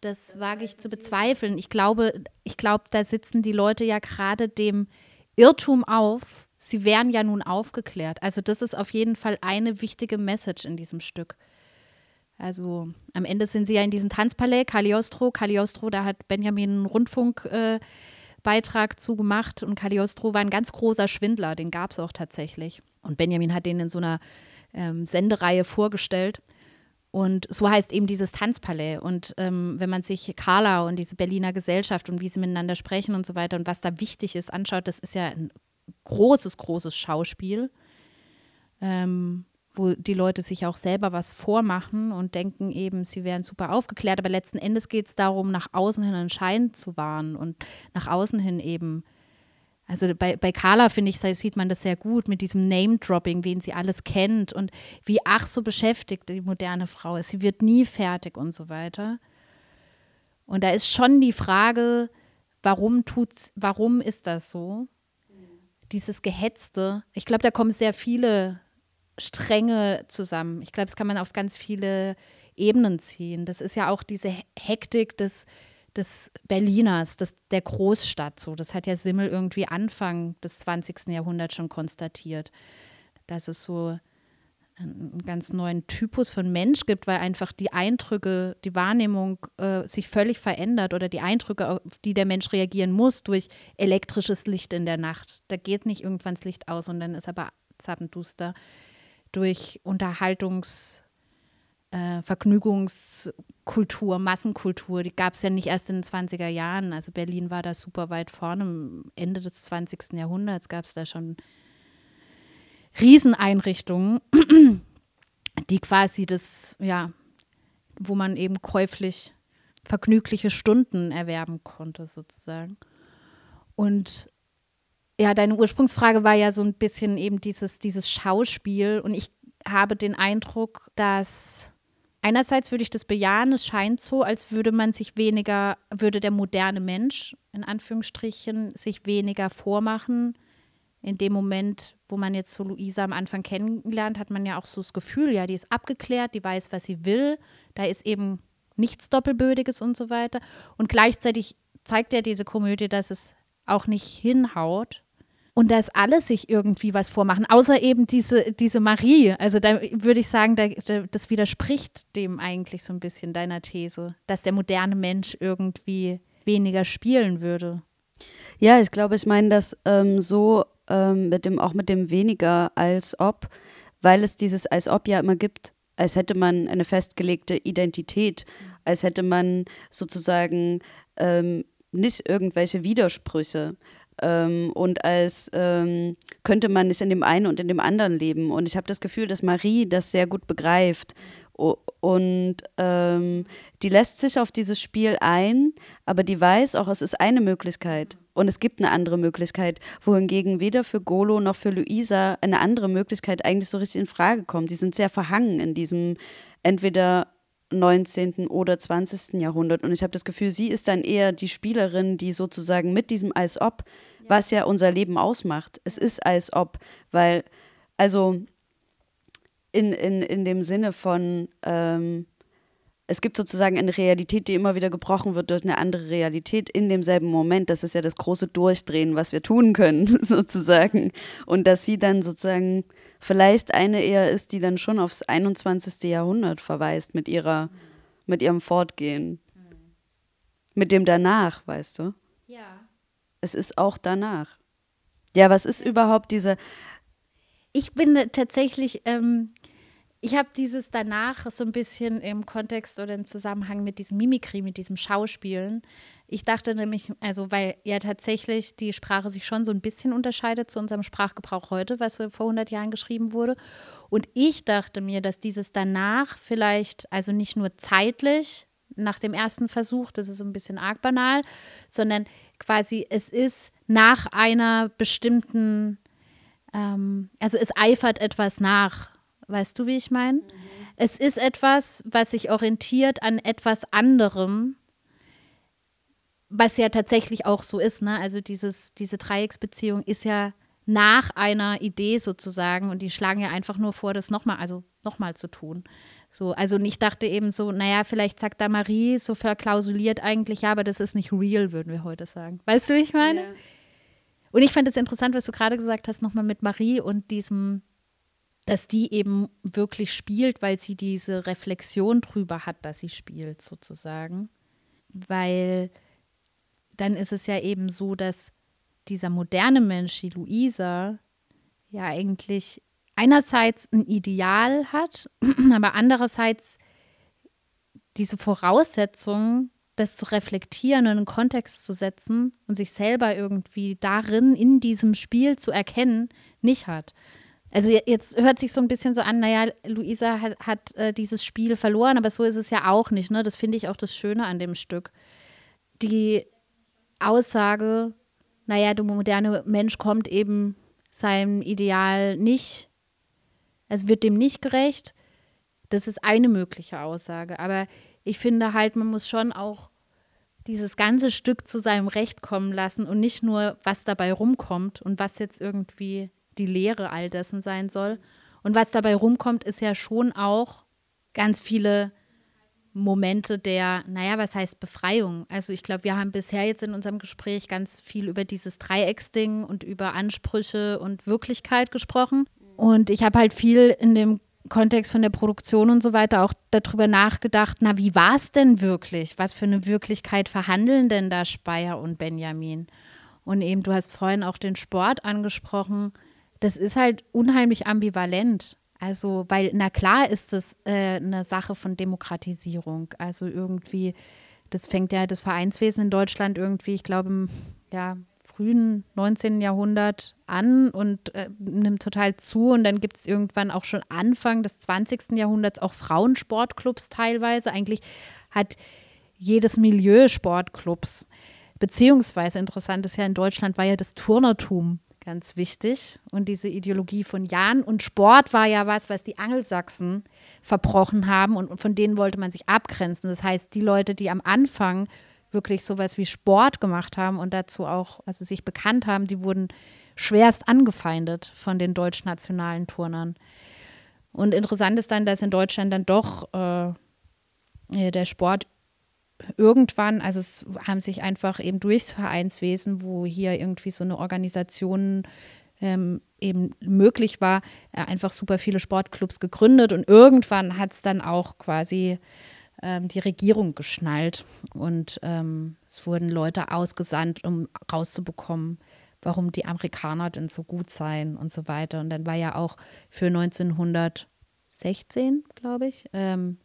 Das wage ich zu bezweifeln. Ich glaube, ich glaube, da sitzen die Leute ja gerade dem Irrtum auf. Sie wären ja nun aufgeklärt. Also das ist auf jeden Fall eine wichtige Message in diesem Stück. Also am Ende sind sie ja in diesem Tanzpalais, Cagliostro. Cagliostro, da hat Benjamin einen Rundfunkbeitrag äh, Beitrag zu gemacht und Cagliostro war ein ganz großer Schwindler, den gab es auch tatsächlich. Und Benjamin hat den in so einer ähm, Sendereihe vorgestellt. Und so heißt eben dieses Tanzpalais. Und ähm, wenn man sich Carla und diese Berliner Gesellschaft und wie sie miteinander sprechen und so weiter und was da wichtig ist, anschaut, das ist ja ein großes, großes Schauspiel, ähm, wo die Leute sich auch selber was vormachen und denken eben, sie wären super aufgeklärt. Aber letzten Endes geht es darum, nach außen hin einen Schein zu wahren und nach außen hin eben also bei, bei Carla, finde ich, sieht man das sehr gut mit diesem Name-Dropping, wen sie alles kennt und wie ach so beschäftigt die moderne Frau ist. Sie wird nie fertig und so weiter. Und da ist schon die Frage, warum tut's, warum ist das so? Dieses Gehetzte. Ich glaube, da kommen sehr viele Stränge zusammen. Ich glaube, das kann man auf ganz viele Ebenen ziehen. Das ist ja auch diese Hektik des des Berliners, des, der Großstadt. So, das hat ja Simmel irgendwie Anfang des 20. Jahrhunderts schon konstatiert, dass es so einen ganz neuen Typus von Mensch gibt, weil einfach die Eindrücke, die Wahrnehmung äh, sich völlig verändert oder die Eindrücke, auf die der Mensch reagieren muss durch elektrisches Licht in der Nacht. Da geht nicht irgendwann das Licht aus und dann ist aber zappenduster durch Unterhaltungs- äh, Vergnügungskultur, Massenkultur, die gab es ja nicht erst in den 20er Jahren. Also Berlin war da super weit vorne. Am Ende des 20. Jahrhunderts gab es da schon Rieseneinrichtungen, die quasi das, ja, wo man eben käuflich vergnügliche Stunden erwerben konnte, sozusagen. Und ja, deine Ursprungsfrage war ja so ein bisschen eben dieses, dieses Schauspiel. Und ich habe den Eindruck, dass einerseits würde ich das bejahen, es scheint so, als würde man sich weniger, würde der moderne Mensch in Anführungsstrichen sich weniger vormachen. In dem Moment, wo man jetzt so Luisa am Anfang kennenlernt, hat man ja auch so das Gefühl, ja, die ist abgeklärt, die weiß, was sie will, da ist eben nichts Doppelbödiges und so weiter. Und gleichzeitig zeigt ja diese Komödie, dass es auch nicht hinhaut. Und dass alle sich irgendwie was vormachen, außer eben diese, diese Marie. Also da würde ich sagen, da, da, das widerspricht dem eigentlich so ein bisschen deiner These, dass der moderne Mensch irgendwie weniger spielen würde. Ja, ich glaube, ich meine das ähm, so ähm, mit dem, auch mit dem weniger als ob, weil es dieses als ob ja immer gibt, als hätte man eine festgelegte Identität, als hätte man sozusagen ähm, nicht irgendwelche Widersprüche ähm, und als ähm, könnte man nicht in dem einen und in dem anderen leben. Und ich habe das Gefühl, dass Marie das sehr gut begreift. Und ähm, die lässt sich auf dieses Spiel ein, aber die weiß auch, es ist eine Möglichkeit. Und es gibt eine andere Möglichkeit, wohingegen weder für Golo noch für Luisa eine andere Möglichkeit eigentlich so richtig in Frage kommt. Die sind sehr verhangen in diesem entweder 19. oder 20. Jahrhundert. Und ich habe das Gefühl, sie ist dann eher die Spielerin, die sozusagen mit diesem als ob, ja. was ja unser Leben ausmacht. Es ist als ob, weil, also in, in, in dem Sinne von, ähm, es gibt sozusagen eine Realität, die immer wieder gebrochen wird durch eine andere Realität in demselben Moment. Das ist ja das große Durchdrehen, was wir tun können, sozusagen. Und dass sie dann sozusagen vielleicht eine eher ist, die dann schon aufs 21. Jahrhundert verweist mit ihrer, mit ihrem Fortgehen. Mit dem danach, weißt du? Ja. Es ist auch danach. Ja, was ist überhaupt diese. Ich bin tatsächlich ähm, ich habe dieses danach so ein bisschen im Kontext oder im Zusammenhang mit diesem Mimikry, mit diesem Schauspielen. Ich dachte nämlich, also weil ja tatsächlich die Sprache sich schon so ein bisschen unterscheidet zu unserem Sprachgebrauch heute, was vor 100 Jahren geschrieben wurde. Und ich dachte mir, dass dieses danach vielleicht, also nicht nur zeitlich nach dem ersten Versuch, das ist ein bisschen arg banal, sondern quasi es ist nach einer bestimmten, ähm, also es eifert etwas nach Weißt du, wie ich meine? Mhm. Es ist etwas, was sich orientiert an etwas anderem, was ja tatsächlich auch so ist. Ne? Also dieses, diese Dreiecksbeziehung ist ja nach einer Idee sozusagen und die schlagen ja einfach nur vor, das nochmal, also nochmal zu tun. So, also ich dachte eben so, naja, vielleicht sagt da Marie so verklausuliert eigentlich, ja, aber das ist nicht real, würden wir heute sagen. Weißt du, wie ich meine? Ja. Und ich fand es interessant, was du gerade gesagt hast, nochmal mit Marie und diesem, dass die eben wirklich spielt, weil sie diese Reflexion drüber hat, dass sie spielt, sozusagen. Weil dann ist es ja eben so, dass dieser moderne Mensch, die Luisa, ja eigentlich einerseits ein Ideal hat, aber andererseits diese Voraussetzung, das zu reflektieren und in Kontext zu setzen und sich selber irgendwie darin, in diesem Spiel zu erkennen, nicht hat. Also jetzt hört sich so ein bisschen so an, naja, Luisa hat, hat äh, dieses Spiel verloren, aber so ist es ja auch nicht. Ne? Das finde ich auch das Schöne an dem Stück. Die Aussage, naja, der moderne Mensch kommt eben seinem Ideal nicht, es wird dem nicht gerecht. Das ist eine mögliche Aussage. Aber ich finde halt, man muss schon auch dieses ganze Stück zu seinem Recht kommen lassen und nicht nur, was dabei rumkommt und was jetzt irgendwie die Lehre all dessen sein soll. Und was dabei rumkommt, ist ja schon auch ganz viele Momente der, naja, was heißt Befreiung? Also ich glaube, wir haben bisher jetzt in unserem Gespräch ganz viel über dieses Dreiecksding und über Ansprüche und Wirklichkeit gesprochen. Und ich habe halt viel in dem Kontext von der Produktion und so weiter auch darüber nachgedacht, na, wie war es denn wirklich? Was für eine Wirklichkeit verhandeln denn da Speyer und Benjamin? Und eben, du hast vorhin auch den Sport angesprochen das ist halt unheimlich ambivalent. Also, weil, na klar ist das äh, eine Sache von Demokratisierung. Also irgendwie, das fängt ja das Vereinswesen in Deutschland irgendwie, ich glaube, im ja, frühen 19. Jahrhundert an und äh, nimmt total zu. Und dann gibt es irgendwann auch schon Anfang des 20. Jahrhunderts auch Frauensportclubs teilweise. Eigentlich hat jedes Milieu Sportclubs. Beziehungsweise interessant ist ja, in Deutschland war ja das Turnertum ganz wichtig. Und diese Ideologie von Jan und Sport war ja was, was die Angelsachsen verbrochen haben und von denen wollte man sich abgrenzen. Das heißt, die Leute, die am Anfang wirklich sowas wie Sport gemacht haben und dazu auch, also sich bekannt haben, die wurden schwerst angefeindet von den deutschnationalen Turnern. Und interessant ist dann, dass in Deutschland dann doch äh, der Sport irgendwann, also es haben sich einfach eben durchs Vereinswesen, wo hier irgendwie so eine Organisation ähm, eben möglich war, äh, einfach super viele Sportclubs gegründet und irgendwann hat es dann auch quasi ähm, die Regierung geschnallt und ähm, es wurden Leute ausgesandt, um rauszubekommen, warum die Amerikaner denn so gut seien und so weiter. Und dann war ja auch für 1916, glaube ich, ähm,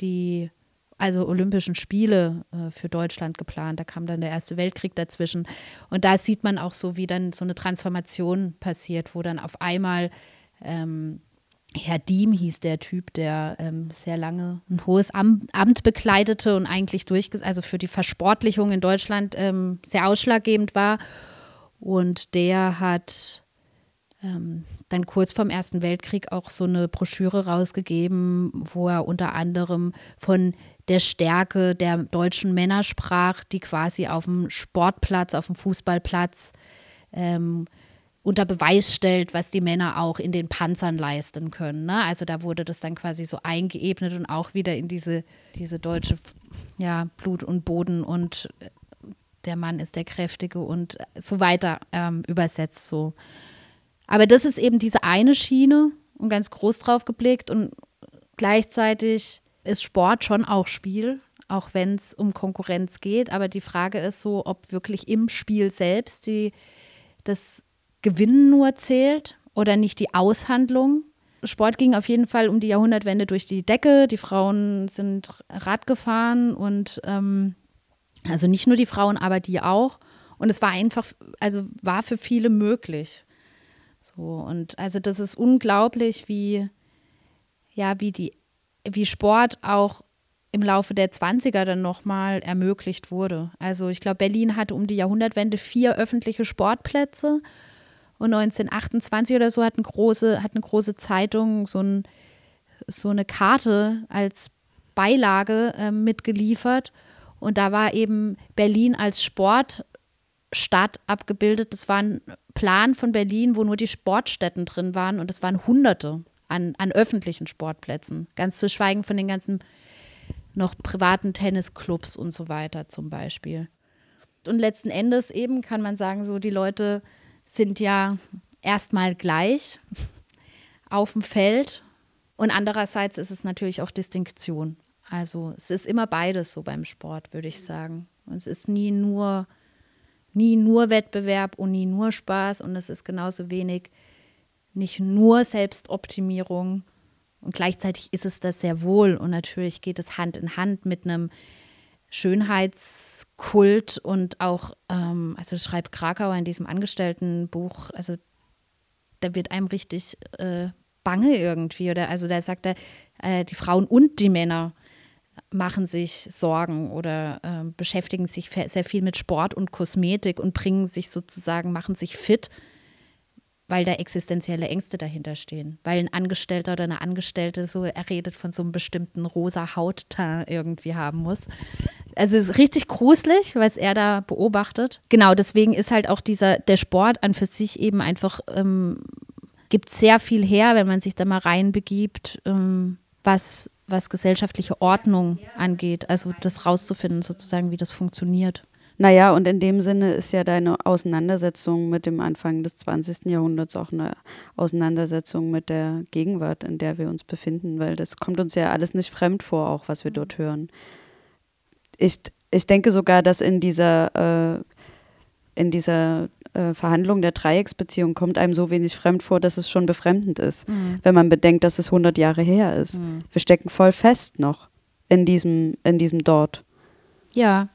die also Olympischen Spiele äh, für Deutschland geplant. Da kam dann der Erste Weltkrieg dazwischen. Und da sieht man auch so, wie dann so eine Transformation passiert, wo dann auf einmal ähm, Herr Diem hieß der Typ, der ähm, sehr lange ein hohes Amt, Amt bekleidete und eigentlich durch, also für die Versportlichung in Deutschland ähm, sehr ausschlaggebend war. Und der hat ähm, dann kurz vorm Ersten Weltkrieg auch so eine Broschüre rausgegeben, wo er unter anderem von der Stärke der deutschen Männer sprach, die quasi auf dem Sportplatz, auf dem Fußballplatz ähm, unter Beweis stellt, was die Männer auch in den Panzern leisten können. Ne? Also da wurde das dann quasi so eingeebnet und auch wieder in diese, diese deutsche ja, Blut und Boden und der Mann ist der Kräftige und so weiter ähm, übersetzt so. Aber das ist eben diese eine Schiene und ganz groß drauf geblickt und gleichzeitig ist Sport schon auch Spiel, auch wenn es um Konkurrenz geht. Aber die Frage ist so, ob wirklich im Spiel selbst die, das Gewinnen nur zählt oder nicht die Aushandlung. Sport ging auf jeden Fall um die Jahrhundertwende durch die Decke. Die Frauen sind Rad gefahren und ähm, also nicht nur die Frauen, aber die auch. Und es war einfach, also war für viele möglich. So, und also das ist unglaublich, wie, ja, wie die wie Sport auch im Laufe der 20er dann nochmal ermöglicht wurde. Also ich glaube, Berlin hatte um die Jahrhundertwende vier öffentliche Sportplätze und 1928 oder so hat eine große, hat eine große Zeitung so, ein, so eine Karte als Beilage äh, mitgeliefert und da war eben Berlin als Sportstadt abgebildet. Das war ein Plan von Berlin, wo nur die Sportstätten drin waren und es waren Hunderte an, an öffentlichen Sportplätzen. Ganz zu schweigen von den ganzen noch privaten Tennisclubs und so weiter zum Beispiel. Und letzten Endes eben kann man sagen, so die Leute sind ja erstmal gleich auf dem Feld und andererseits ist es natürlich auch Distinktion. Also es ist immer beides so beim Sport, würde ich sagen. Und es ist nie nur, nie nur Wettbewerb und nie nur Spaß. Und es ist genauso wenig nicht nur Selbstoptimierung. Und gleichzeitig ist es das sehr wohl. Und natürlich geht es Hand in Hand mit einem Schönheitskult und auch, ähm, also schreibt Krakauer in diesem Angestelltenbuch, also da wird einem richtig äh, bange irgendwie. Oder also da sagt er, äh, die Frauen und die Männer machen sich Sorgen oder äh, beschäftigen sich sehr viel mit Sport und Kosmetik und bringen sich sozusagen, machen sich fit weil da existenzielle Ängste dahinter stehen. Weil ein Angestellter oder eine Angestellte so, er redet von so einem bestimmten rosa Hautteint irgendwie haben muss. Also es ist richtig gruselig, was er da beobachtet. Genau, deswegen ist halt auch dieser, der Sport an für sich eben einfach, ähm, gibt sehr viel her, wenn man sich da mal reinbegibt, ähm, was, was gesellschaftliche Ordnung angeht. Also das rauszufinden sozusagen, wie das funktioniert. Naja, und in dem Sinne ist ja deine Auseinandersetzung mit dem Anfang des 20. Jahrhunderts auch eine Auseinandersetzung mit der Gegenwart, in der wir uns befinden, weil das kommt uns ja alles nicht fremd vor, auch was wir dort hören. Ich, ich denke sogar, dass in dieser, äh, in dieser äh, Verhandlung der Dreiecksbeziehung kommt einem so wenig fremd vor, dass es schon befremdend ist, mhm. wenn man bedenkt, dass es 100 Jahre her ist. Mhm. Wir stecken voll fest noch in diesem, in diesem Dort. Ja,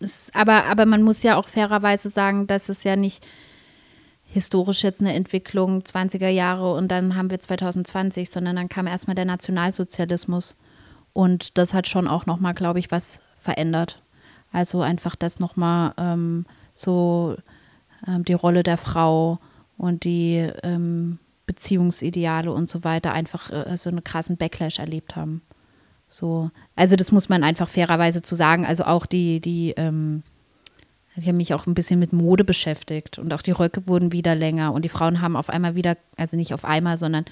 es, aber, aber man muss ja auch fairerweise sagen, dass es ja nicht historisch jetzt eine Entwicklung 20er Jahre und dann haben wir 2020, sondern dann kam erstmal der Nationalsozialismus und das hat schon auch nochmal, glaube ich, was verändert. Also einfach das nochmal ähm, so ähm, die Rolle der Frau und die ähm, Beziehungsideale und so weiter einfach äh, so einen krassen Backlash erlebt haben. So, also das muss man einfach fairerweise zu sagen. Also auch die, die, ähm, ich habe mich auch ein bisschen mit Mode beschäftigt und auch die Röcke wurden wieder länger und die Frauen haben auf einmal wieder, also nicht auf einmal, sondern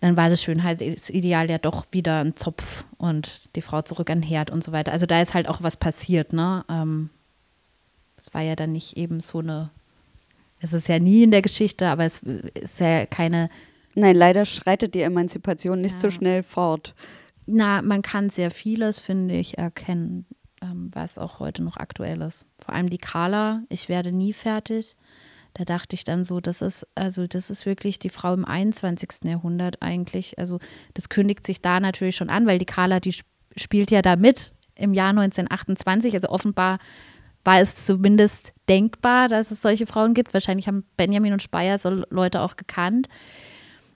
dann war das Schönheitsideal ja doch wieder ein Zopf und die Frau zurück an den Herd und so weiter. Also da ist halt auch was passiert, ne? Ähm, es war ja dann nicht eben so eine, es ist ja nie in der Geschichte, aber es ist ja keine, Nein, leider schreitet die Emanzipation nicht so Ja. schnell fort. na, man kann sehr vieles, finde ich, erkennen, ähm, was auch heute noch aktuell ist. Vor allem die Carla, ich werde nie fertig. Da dachte ich dann so, das ist, also das ist wirklich die Frau im 21. Jahrhundert eigentlich. Also das kündigt sich da natürlich schon an, weil die Carla, die sp- spielt ja da mit im Jahr 1928. Also offenbar war es zumindest denkbar, dass es solche Frauen gibt. Wahrscheinlich haben Benjamin und Speyer so Leute auch gekannt.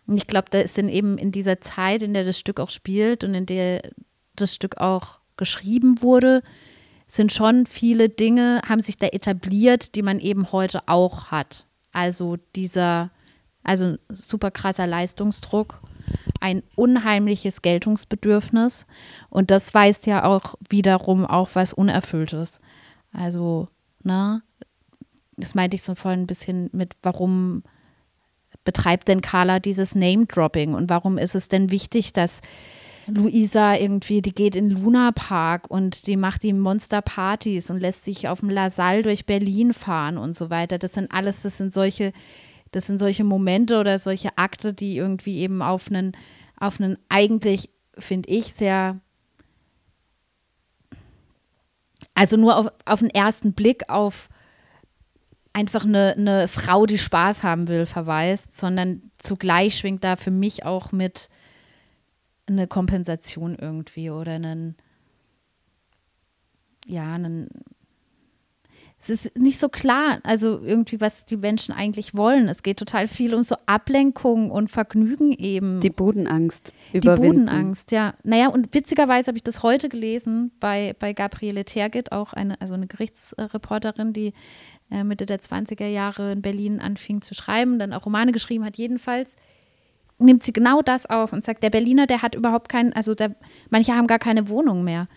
Und ich glaube, da ist eben in dieser Zeit, in der das Stück auch spielt und in der das Stück auch geschrieben wurde, sind schon viele Dinge, haben sich da etabliert, die man eben heute auch hat. Also dieser, also super krasser Leistungsdruck, ein unheimliches Geltungsbedürfnis und das weist ja auch wiederum auf was Unerfülltes. Also, ne, das meinte ich so vorhin ein bisschen mit, warum betreibt denn Carla dieses Name-Dropping und warum ist es denn wichtig, dass Luisa irgendwie, die geht in Luna Park und die macht die Monster-Partys und lässt sich auf dem LaSalle durch Berlin fahren und so weiter. Das sind alles, das sind solche, das sind solche Momente oder solche Akte, die irgendwie eben auf einen, auf einen eigentlich, finde ich, sehr, also nur auf, auf den ersten Blick auf einfach eine, eine Frau, die Spaß haben will, verweist, sondern zugleich schwingt da für mich auch mit eine Kompensation irgendwie oder einen, ja, einen, es ist nicht so klar, also irgendwie, was die Menschen eigentlich wollen. Es geht total viel um so Ablenkung und Vergnügen eben. Die Bodenangst Die überwinden. Bodenangst, ja. Naja, und witzigerweise habe ich das heute gelesen bei, bei Gabriele Tergit, auch eine, also eine Gerichtsreporterin, die äh, Mitte der 20er Jahre in Berlin anfing zu schreiben, dann auch Romane geschrieben hat, jedenfalls nimmt sie genau das auf und sagt, der Berliner, der hat überhaupt keinen, also der, manche haben gar keine Wohnung mehr.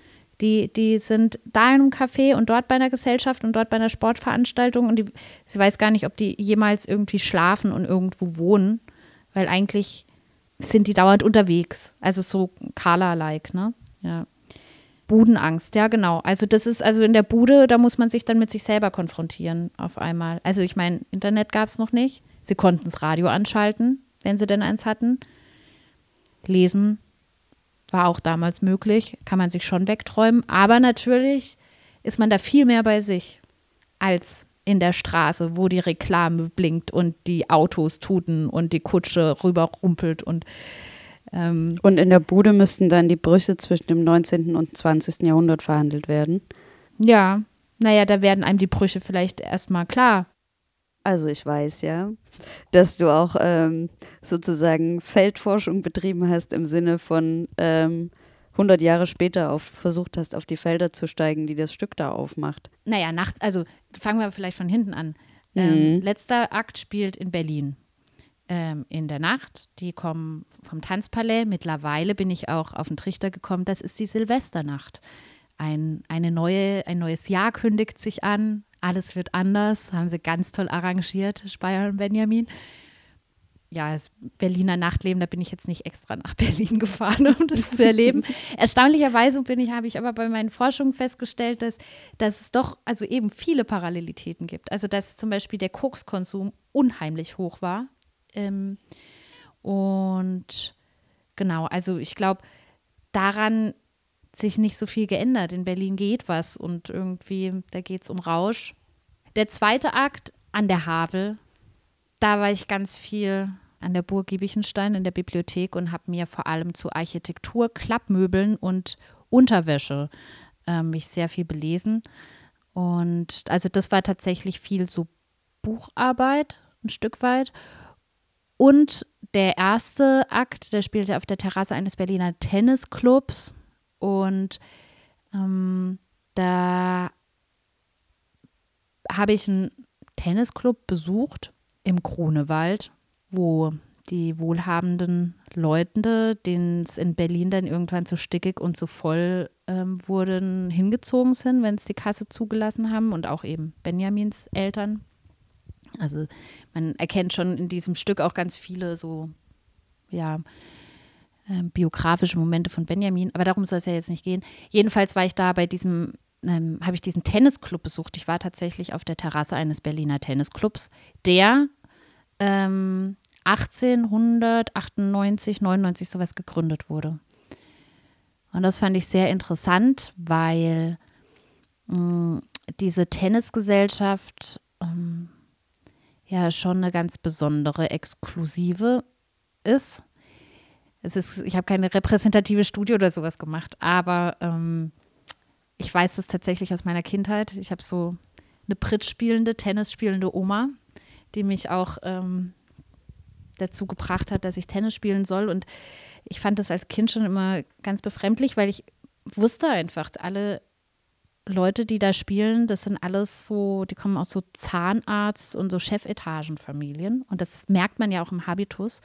Die, die sind da in einem Café und dort bei einer Gesellschaft und dort bei einer Sportveranstaltung und die, sie weiß gar nicht, ob die jemals irgendwie schlafen und irgendwo wohnen, weil eigentlich sind die dauernd unterwegs. Also so Carla-like, ne? Ja. Budenangst, ja, genau. Also das ist, also in der Bude, da muss man sich dann mit sich selber konfrontieren auf einmal. Also ich meine, Internet gab es noch nicht. Sie konnten das Radio anschalten, wenn sie denn eins hatten. Lesen war auch damals möglich, kann man sich schon wegträumen. Aber natürlich ist man da viel mehr bei sich als in der Straße, wo die Reklame blinkt und die Autos tuten und die Kutsche rüberrumpelt und ähm, Und in der Bude müssten dann die Brüche zwischen dem 19. und 20. Jahrhundert verhandelt werden. ja, naja, da werden einem die Brüche vielleicht erstmal klar. Also ich weiß ja, dass du auch ähm, sozusagen Feldforschung betrieben hast im Sinne von ähm, 100 Jahre später auf, versucht hast, auf die Felder zu steigen, die das Stück da aufmacht. Naja, Nacht, also fangen wir vielleicht von hinten an. Ähm, letzter Akt spielt in Berlin. Ähm, in der Nacht, die kommen vom Tanzpalais. Mittlerweile bin ich auch auf den Trichter gekommen, das ist die Silvesternacht. Ein, eine neue, ein neues Jahr kündigt sich an. Alles wird anders, haben sie ganz toll arrangiert, Speyer und Benjamin. Ja, das Berliner Nachtleben, da bin ich jetzt nicht extra nach Berlin gefahren, um das zu erleben. Erstaunlicherweise bin ich, habe ich aber bei meinen Forschungen festgestellt, dass, dass es doch also eben viele Parallelitäten gibt. Also dass zum Beispiel der Kokskonsum unheimlich hoch war. Ähm, und genau, also ich glaube, daran sich nicht so viel geändert. In Berlin geht was und irgendwie, da geht es um Rausch. Der zweite Akt an der Havel, da war ich ganz viel an der Burg Giebichenstein in der Bibliothek und habe mir vor allem zu Architektur, Klappmöbeln und Unterwäsche äh, mich sehr viel belesen. Und also das war tatsächlich viel so Bucharbeit, ein Stück weit. Und der erste Akt, der spielte auf der Terrasse eines Berliner Tennisclubs. Und ähm, da habe ich einen Tennisclub besucht im Grunewald, wo die wohlhabenden Leute, denen es in Berlin dann irgendwann zu stickig und zu voll ähm, wurden, hingezogen sind, wenn es die Kasse zugelassen haben und auch eben Benjamins Eltern. Also man erkennt schon in diesem Stück auch ganz viele so ja, ähm, biografische Momente von Benjamin, aber darum soll es ja jetzt nicht gehen. Jedenfalls war ich da bei diesem, ähm, habe ich diesen Tennisclub besucht. Ich war tatsächlich auf der Terrasse eines Berliner Tennisclubs, der ähm, 1898, 99 sowas gegründet wurde. Und das fand ich sehr interessant, weil mh, diese Tennisgesellschaft ähm, ja schon eine ganz besondere, exklusive ist. Es ist ich habe keine repräsentative Studie oder sowas gemacht, aber ähm, ich weiß das tatsächlich aus meiner Kindheit. Ich habe so eine Pritt spielende, Tennis spielende Oma, die mich auch ähm, dazu gebracht hat, dass ich Tennis spielen soll. Und ich fand das als Kind schon immer ganz befremdlich, weil ich wusste einfach, alle Leute, die da spielen, das sind alles so, die kommen aus so Zahnarzt- und so Chefetagenfamilien. Und das merkt man ja auch im Habitus.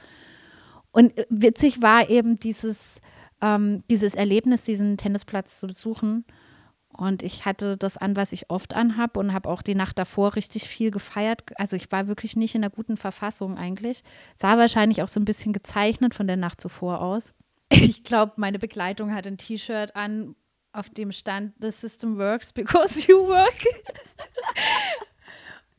Und witzig war eben dieses, ähm, dieses Erlebnis, diesen Tennisplatz zu besuchen. Und ich hatte das an, was ich oft anhab und habe auch die Nacht davor richtig viel gefeiert. Also ich war wirklich nicht in einer guten Verfassung eigentlich. Sah wahrscheinlich auch so ein bisschen gezeichnet von der Nacht zuvor aus. Ich glaube, meine Begleitung hat ein T-Shirt an, auf dem stand The System works because you work.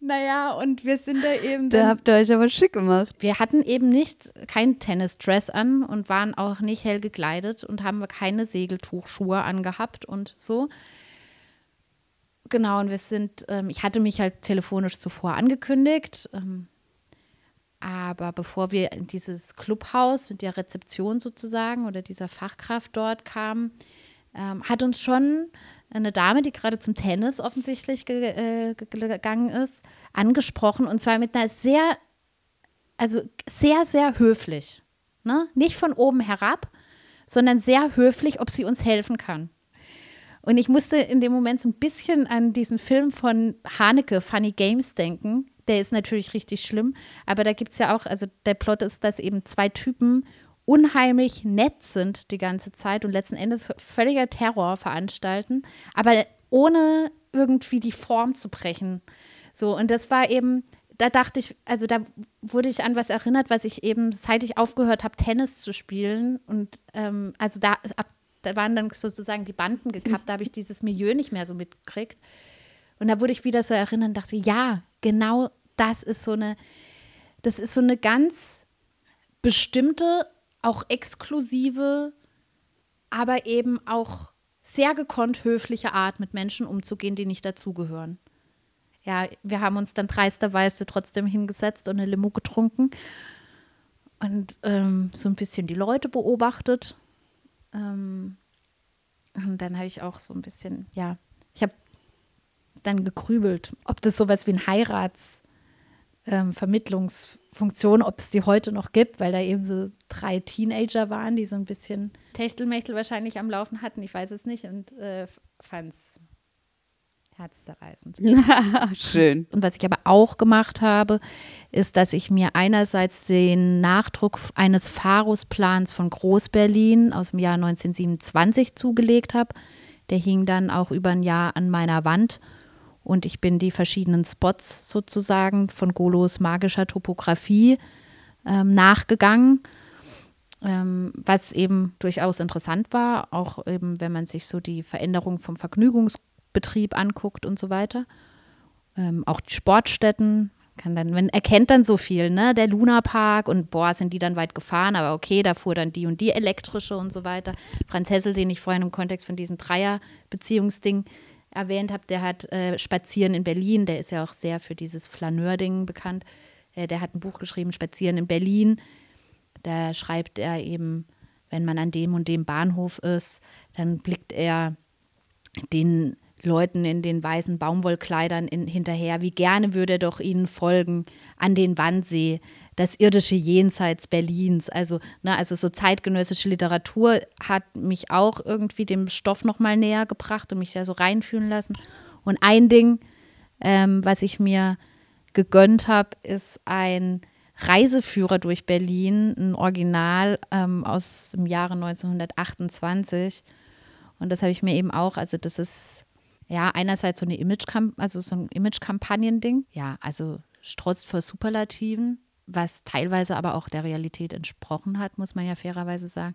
naja, und wir sind da eben. Da habt ihr euch aber schick gemacht. wir hatten eben nicht kein Tennisdress an und waren auch nicht hell gekleidet und haben keine Segeltuchschuhe angehabt und so. Genau, und wir sind, ähm, ich hatte mich halt telefonisch zuvor angekündigt, ähm, aber bevor wir in dieses Clubhaus und der Rezeption sozusagen oder dieser Fachkraft dort kamen, ähm, hat uns schon eine Dame, die gerade zum Tennis offensichtlich ge äh, ge- gegangen ist, angesprochen und zwar mit einer sehr also sehr, sehr höflich. Ne? Nicht von oben herab, sondern sehr höflich, ob sie uns helfen kann. Und ich musste in dem Moment so ein bisschen an diesen Film von Haneke, Funny Games, denken. Der ist natürlich richtig schlimm, aber da gibt es ja auch, also der Plot ist, dass eben zwei Typen unheimlich nett sind die ganze Zeit und letzten Endes völliger Terror veranstalten, aber ohne irgendwie die Form zu brechen. So, und das war eben, da dachte ich, also da wurde ich an was erinnert, was ich eben, seit ich aufgehört habe, Tennis zu spielen. Und ähm, also da, ab, da waren dann sozusagen die Banden gekappt, da habe ich dieses Milieu nicht mehr so mitgekriegt. Und da wurde ich wieder so erinnert und dachte, ja, genau das ist so eine, das ist so eine ganz bestimmte, auch exklusive, aber eben auch sehr gekonnt höfliche Art, mit Menschen umzugehen, die nicht dazugehören. Ja, wir haben uns dann dreisterweise trotzdem hingesetzt und eine Limo getrunken und ähm, so ein bisschen die Leute beobachtet. Ähm, und dann habe ich auch so ein bisschen, ja, ich habe dann gegrübelt, ob das sowas wie ein Heiratsvermittlungsfunktion, ob es die heute noch gibt, weil da eben so drei Teenager waren, die so ein bisschen Techtelmechtel wahrscheinlich am Laufen hatten. Ich weiß es nicht und äh, fand es herzzerreißend. Schön. Und was ich aber auch gemacht habe, ist, dass ich mir einerseits den Nachdruck eines Pharusplans von Groß-Berlin aus dem Jahr 1927 zugelegt habe. Der hing dann auch über ein Jahr an meiner Wand. Und ich bin die verschiedenen Spots sozusagen von Golos magischer Topografie ähm, nachgegangen. Ähm, was eben durchaus interessant war, auch eben, wenn man sich so die Veränderung vom Vergnügungsbetrieb anguckt und so weiter. Ähm, auch die Sportstätten, kann dann, man erkennt dann so viel, ne? Der Lunapark und boah, sind die dann weit gefahren, aber okay, da fuhr dann die und die elektrische und so weiter. Franz Hessel, den ich vorhin im Kontext von diesem Dreier-Beziehungsding erwähnt habe, der hat äh, Spazieren in Berlin, der ist ja auch sehr für dieses Flaneur-Ding bekannt. Äh, der hat ein Buch geschrieben, Spazieren in Berlin. Da schreibt er eben, wenn man an dem und dem Bahnhof ist, dann blickt er den Leuten in den weißen Baumwollkleidern in, hinterher, wie gerne würde er doch ihnen folgen an den Wannsee, das irdische Jenseits Berlins. Also, ne, also so zeitgenössische Literatur hat mich auch irgendwie dem Stoff nochmal näher gebracht und mich da so reinfühlen lassen. Und ein Ding, ähm, was ich mir gegönnt habe, ist ein Reiseführer durch Berlin, ein Original ähm, aus dem Jahre 1928. Und das habe ich mir eben auch, also das ist ja einerseits so eine Image, also so ein Image-Kampagnen-Ding. Ja, also strotzt vor Superlativen. Was teilweise aber auch der Realität entsprochen hat, muss man ja fairerweise sagen.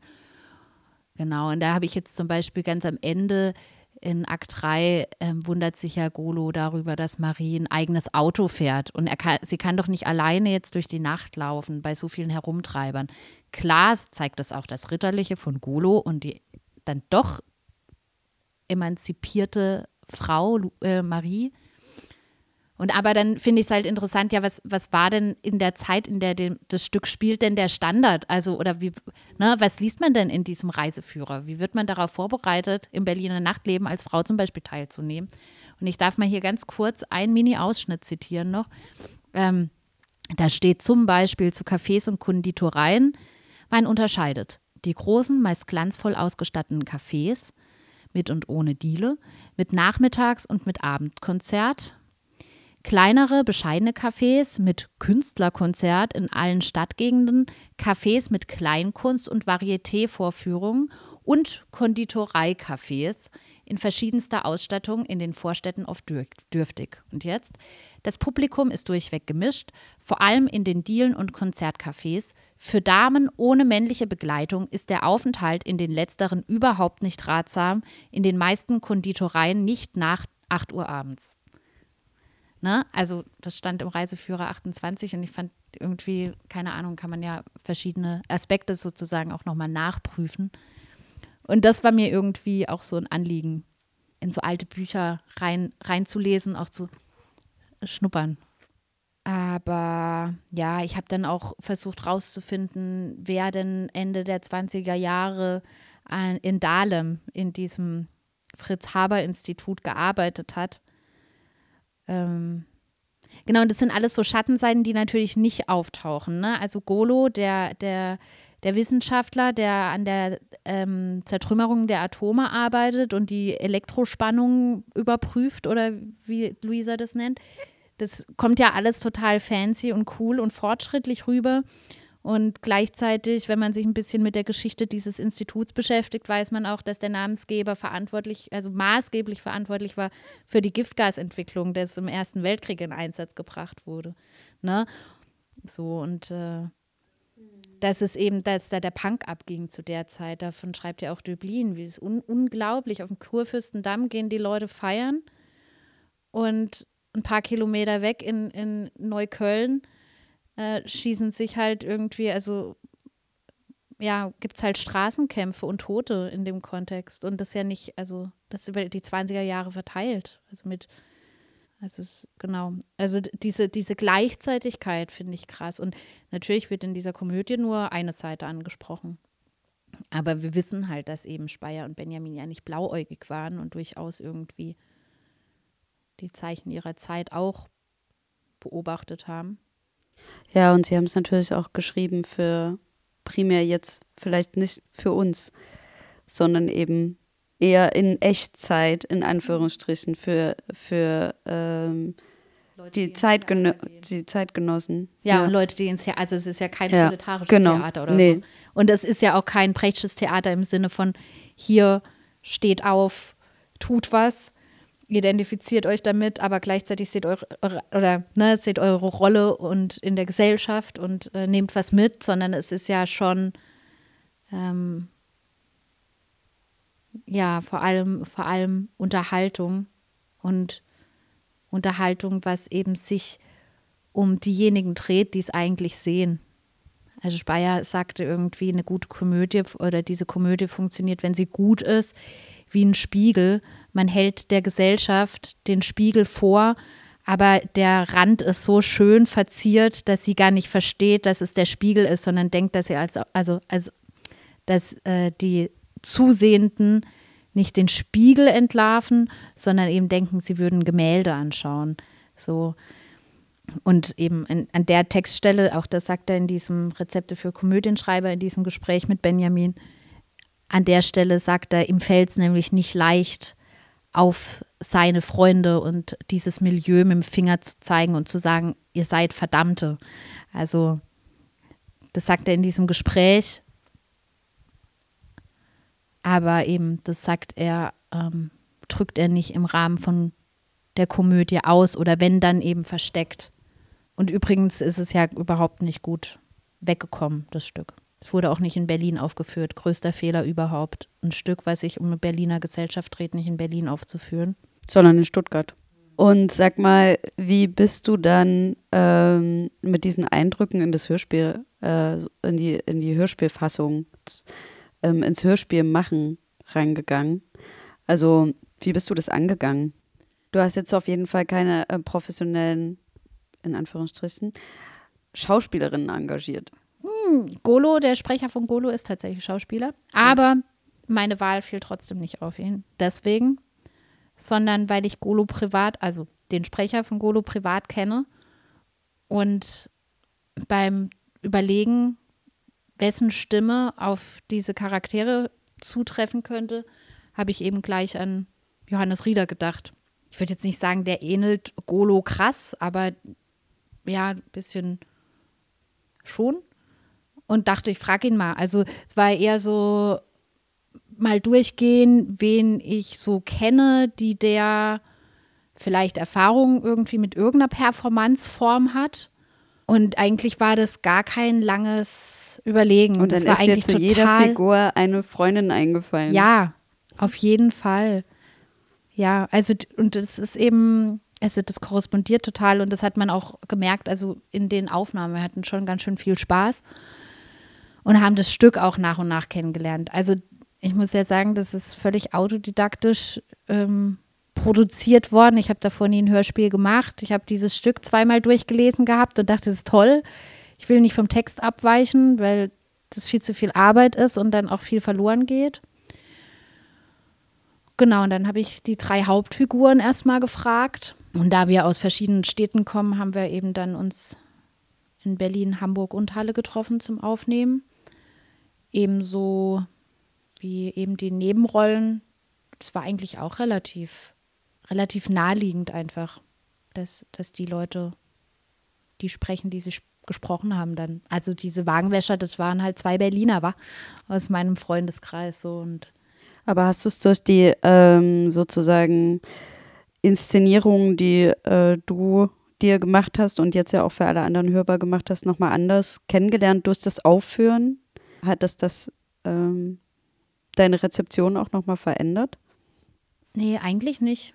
Genau, und da habe ich jetzt zum Beispiel ganz am Ende in Akt 3 ähm, wundert sich ja Golo darüber, dass Marie ein eigenes Auto fährt. Und kann, sie kann doch nicht alleine jetzt durch die Nacht laufen bei so vielen Herumtreibern. Klar zeigt das auch das Ritterliche von Golo und die dann doch emanzipierte Frau äh, Marie. Und aber dann finde ich es halt interessant, ja, was, was war denn in der Zeit, in der dem, das Stück spielt, denn der Standard? Also, oder wie, ne, was liest man denn in diesem Reiseführer? Wie wird man darauf vorbereitet, im Berliner Nachtleben als Frau zum Beispiel teilzunehmen? Und ich darf mal hier ganz kurz einen Mini-Ausschnitt zitieren noch. Ähm, da steht zum Beispiel zu Cafés und Konditoreien, man unterscheidet die großen, meist glanzvoll ausgestatteten Cafés mit und ohne Diele, mit Nachmittags- und mit Abendkonzert, kleinere, bescheidene Cafés mit Künstlerkonzert in allen Stadtgegenden, Cafés mit Kleinkunst- und Varieté-Vorführungen und Konditoreicafés in verschiedenster Ausstattung in den Vorstädten oft dürftig. Und jetzt? Das Publikum ist durchweg gemischt, vor allem in den Dielen und Konzertcafés. Für Damen ohne männliche Begleitung ist der Aufenthalt in den letzteren überhaupt nicht ratsam, in den meisten Konditoreien nicht nach 8 Uhr abends. Ne? Also das stand im Reiseführer 28 und ich fand irgendwie, keine Ahnung, kann man ja verschiedene Aspekte sozusagen auch nochmal nachprüfen. Und das war mir irgendwie auch so ein Anliegen, in so alte Bücher rein, reinzulesen, auch zu schnuppern. Aber ja, ich habe dann auch versucht rauszufinden, wer denn Ende der 20er Jahre in Dahlem in diesem Fritz-Haber-Institut gearbeitet hat ähm, genau, und das sind alles so Schattenseiten, die natürlich nicht auftauchen. Ne? Also Golo, der, der, der Wissenschaftler, der an der ähm, Zertrümmerung der Atome arbeitet und die Elektrospannung überprüft oder wie Luisa das nennt, das kommt ja alles total fancy und cool und fortschrittlich rüber. Und gleichzeitig, wenn man sich ein bisschen mit der Geschichte dieses Instituts beschäftigt, weiß man auch, dass der Namensgeber verantwortlich, also maßgeblich verantwortlich war für die Giftgasentwicklung, das im Ersten Weltkrieg in Einsatz gebracht wurde. Ne? So und äh, dass es eben, dass da der Punk abging zu der Zeit. Davon schreibt ja auch Döblin, wie es un unglaublich. Auf dem Kurfürstendamm gehen die Leute feiern und ein paar Kilometer weg in, in Neukölln äh, schießen sich halt irgendwie, also ja, gibt es halt Straßenkämpfe und Tote in dem Kontext. Und das ja nicht, also das über die 20er Jahre verteilt. Also mit, also es, genau. Also diese, diese Gleichzeitigkeit finde ich krass. Und natürlich wird in dieser Komödie nur eine Seite angesprochen. Aber wir wissen halt, dass eben Speyer und Benjamin ja nicht blauäugig waren und durchaus irgendwie die Zeichen ihrer Zeit auch beobachtet haben. Ja, und sie haben es natürlich auch geschrieben für primär jetzt vielleicht nicht für uns, sondern eben eher in Echtzeit, in Anführungsstrichen, für, für ähm, Leute, die, Zeitgeno die Zeitgenossen. Ja, ja, und Leute, die ins Theater, also es ist ja kein ja, proletarisches genau. Theater oder nee. so. Und es ist ja auch kein prechtsches Theater im Sinne von hier steht auf, tut was, identifiziert euch damit, aber gleichzeitig seht eure, eure oder ne, seht eure Rolle und in der Gesellschaft und äh, nehmt was mit, sondern es ist ja schon ähm, ja vor allem vor allem Unterhaltung und Unterhaltung, was eben sich um diejenigen dreht, die es eigentlich sehen. Also Speyer sagte irgendwie, eine gute Komödie oder diese Komödie funktioniert, wenn sie gut ist, wie ein Spiegel. Man hält der Gesellschaft den Spiegel vor, aber der Rand ist so schön verziert, dass sie gar nicht versteht, dass es der Spiegel ist, sondern denkt, dass sie als, also, also dass äh, die Zusehenden nicht den Spiegel entlarven, sondern eben denken, sie würden Gemälde anschauen. So. Und eben an, an der Textstelle, auch das sagt er in diesem Rezepte für Komödienschreiber, in diesem Gespräch mit Benjamin, an der Stelle sagt er, ihm fällt es nämlich nicht leicht, auf seine Freunde und dieses Milieu mit dem Finger zu zeigen und zu sagen, ihr seid Verdammte. Also, das sagt er in diesem Gespräch. Aber eben, das sagt er, ähm, drückt er nicht im Rahmen von der Komödie aus oder wenn dann eben versteckt Und übrigens ist es ja überhaupt nicht gut weggekommen, das Stück. Es wurde auch nicht in Berlin aufgeführt. Größter Fehler überhaupt. Ein Stück, was sich um eine Berliner Gesellschaft dreht, nicht in Berlin aufzuführen. Sondern in Stuttgart. Und sag mal, wie bist du dann ähm, mit diesen Eindrücken in das Hörspiel, äh, in, die, in die Hörspielfassung, ähm, ins Hörspiel machen reingegangen? Also, wie bist du das angegangen? Du hast jetzt auf jeden Fall keine äh, professionellen, in Anführungsstrichen, Schauspielerinnen engagiert. Golo, der Sprecher von Golo, ist tatsächlich Schauspieler. Aber meine Wahl fiel trotzdem nicht auf ihn. Deswegen, sondern weil ich Golo privat, also den Sprecher von Golo privat kenne und beim Überlegen, wessen Stimme auf diese Charaktere zutreffen könnte, habe ich eben gleich an Johannes Rieder gedacht. Ich würde jetzt nicht sagen, der ähnelt Golo krass, aber ja, ein bisschen schon. Und dachte, ich frage ihn mal. Also es war eher so mal durchgehen, wen ich so kenne, die der vielleicht Erfahrung irgendwie mit irgendeiner Performanceform hat. Und eigentlich war das gar kein langes Überlegen. Und das dann war ist dir eigentlich zu jeder total. Figur eine Freundin eingefallen. Ja, auf jeden Fall. Ja, also und das ist eben, also das korrespondiert total und das hat man auch gemerkt, also in den Aufnahmen, wir hatten schon ganz schön viel Spaß und haben das Stück auch nach und nach kennengelernt. Also ich muss ja sagen, das ist völlig autodidaktisch ähm, produziert worden. Ich habe davor nie ein Hörspiel gemacht. Ich habe dieses Stück zweimal durchgelesen gehabt und dachte, das ist toll. Ich will nicht vom Text abweichen, weil das viel zu viel Arbeit ist und dann auch viel verloren geht. Genau, und dann habe ich die drei Hauptfiguren erstmal gefragt. Und da wir aus verschiedenen Städten kommen, haben wir eben dann uns in Berlin, Hamburg und Halle getroffen zum Aufnehmen. Ebenso wie eben die Nebenrollen. Das war eigentlich auch relativ, relativ naheliegend einfach, dass, dass die Leute, die sprechen, die sie sp- gesprochen haben dann. Also diese Wagenwäscher, das waren halt zwei Berliner, war aus meinem Freundeskreis so und Aber hast du es durch die ähm, sozusagen Inszenierungen, die äh, du dir gemacht hast und jetzt ja auch für alle anderen hörbar gemacht hast, nochmal anders kennengelernt durch das Aufführen? Hat das das ähm, deine Rezeption auch nochmal verändert? Nee, eigentlich nicht.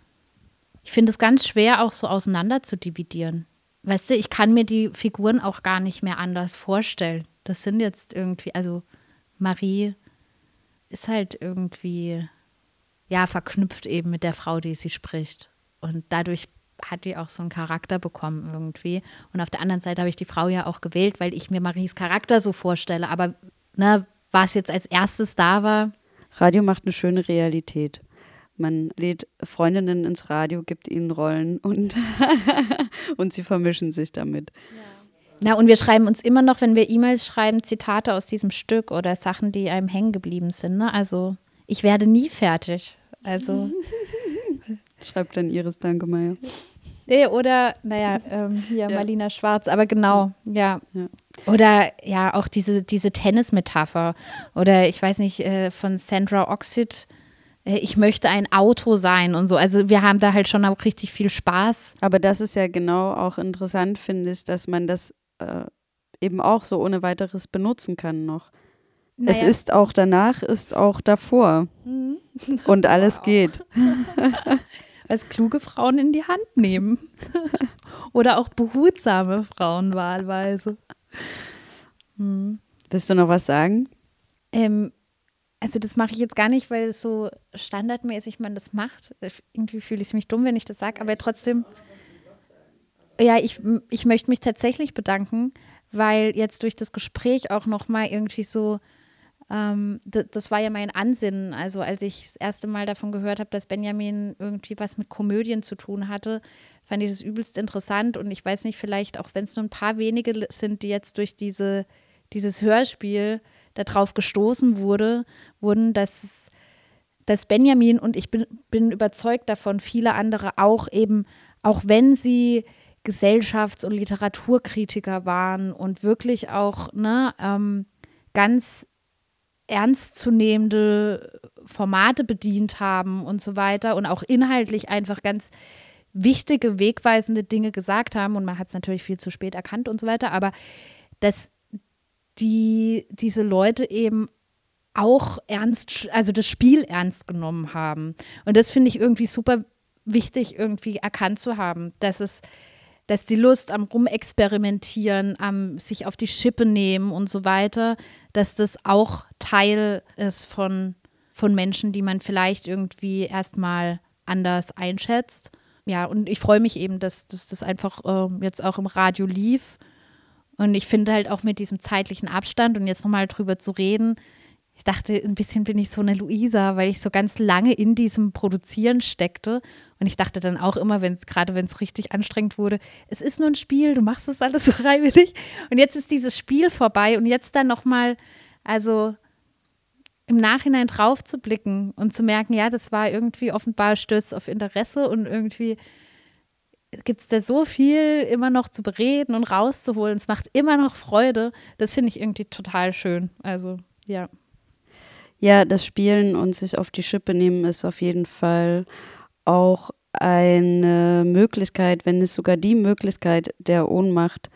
Ich finde es ganz schwer, auch so auseinander zu dividieren. Weißt du, ich kann mir die Figuren auch gar nicht mehr anders vorstellen. Das sind jetzt irgendwie, also Marie ist halt irgendwie, ja, verknüpft eben mit der Frau, die sie spricht. Und dadurch hat die auch so einen Charakter bekommen irgendwie. Und auf der anderen Seite habe ich die Frau ja auch gewählt, weil ich mir Maries Charakter so vorstelle. Aber ne, was jetzt als erstes da war, Radio macht eine schöne Realität. Man lädt Freundinnen ins Radio, gibt ihnen Rollen und, und sie vermischen sich damit. Na, und wir schreiben uns immer noch, wenn wir E-Mails schreiben, Zitate aus diesem Stück oder Sachen, die einem hängen geblieben sind. Ne? Also, ich werde nie fertig. Also, Schreibt dann Iris Dankemeyer. nee, oder, naja, ähm, hier Marlina Schwarz, aber genau, ja. Ja. Oder ja, auch diese, diese Tennis-Metapher. Oder ich weiß nicht, äh, von Sandra Oxid, äh, ich möchte ein Auto sein und so. Also, wir haben da halt schon auch richtig viel Spaß. Aber das ist ja genau auch interessant, finde ich, dass man das äh, eben auch so ohne weiteres benutzen kann noch. Es Naja. ist auch danach, ist auch davor. Und alles geht. als kluge Frauen in die Hand nehmen. Oder auch behutsame Frauen wahlweise. Willst du noch was sagen? Ähm, also das mache ich jetzt gar nicht, weil es so standardmäßig man das macht. Irgendwie fühle ich mich dumm, wenn ich das sage, aber trotzdem. Ja, ich, ich möchte mich tatsächlich bedanken, weil jetzt durch das Gespräch auch nochmal irgendwie so, ähm, das war ja mein Ansinnen. Also als ich das erste Mal davon gehört habe, dass Benjamin irgendwie was mit Komödien zu tun hatte, fand ich das übelst interessant. Und ich weiß nicht, vielleicht auch wenn es nur ein paar wenige sind, die jetzt durch diese, dieses Hörspiel darauf gestoßen wurde, wurden, dass dass Benjamin und ich bin, bin überzeugt davon, viele andere auch eben, auch wenn sie Gesellschafts- und Literaturkritiker waren und wirklich auch ne, ähm, ganz ernstzunehmende Formate bedient haben und so weiter und auch inhaltlich einfach ganz wichtige, wegweisende Dinge gesagt haben und man hat es natürlich viel zu spät erkannt und so weiter, aber dass die, diese Leute eben auch ernst, also das Spiel ernst genommen haben. Und das finde ich irgendwie super wichtig, irgendwie erkannt zu haben, dass es, dass die Lust am Rumexperimentieren, am sich auf die Schippe nehmen und so weiter, dass das auch Teil ist von, von Menschen, die man vielleicht irgendwie erstmal anders einschätzt. Ja, und ich freue mich eben, dass, dass das einfach äh, jetzt auch im Radio lief. Und ich finde halt auch mit diesem zeitlichen Abstand und jetzt nochmal drüber zu reden, ich dachte, ein bisschen bin ich so eine Luisa, weil ich so ganz lange in diesem Produzieren steckte. Und ich dachte dann auch immer, wenn gerade wenn es richtig anstrengend wurde, es ist nur ein Spiel, du machst das alles so freiwillig. Und jetzt ist dieses Spiel vorbei und jetzt dann nochmal, also im Nachhinein drauf zu blicken und zu merken, ja, das war irgendwie offenbar Stöß auf Interesse und irgendwie gibt es da so viel immer noch zu bereden und rauszuholen. Es macht immer noch Freude. Das finde ich irgendwie total schön. Also, ja. Ja, das Spielen und sich auf die Schippe nehmen ist auf jeden Fall auch eine Möglichkeit, wenn es sogar die Möglichkeit der Ohnmacht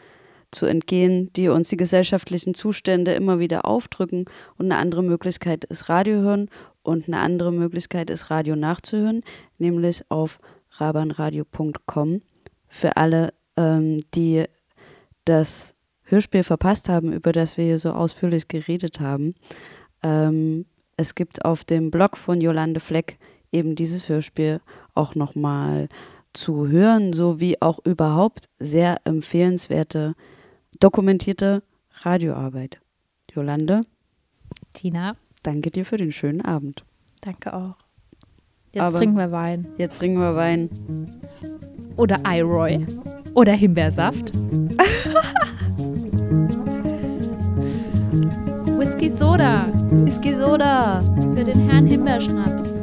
zu entgehen, die uns die gesellschaftlichen Zustände immer wieder aufdrücken. Und eine andere Möglichkeit ist Radio hören und eine andere Möglichkeit ist Radio nachzuhören, nämlich auf rabanradio.com. Für alle, ähm, die das Hörspiel verpasst haben, über das wir hier so ausführlich geredet haben. Ähm, es gibt auf dem Blog von Jolande Fleck eben dieses Hörspiel auch nochmal zu hören, sowie auch überhaupt sehr empfehlenswerte dokumentierte Radioarbeit. Jolande, Tina, danke dir für den schönen Abend. danke auch. Jetzt Aber- trinken wir Wein. Jetzt trinken wir Wein. Oder Iroy. Oder Himbeersaft. Whisky Soda Whisky Soda. für den Herrn Himbeerschnaps.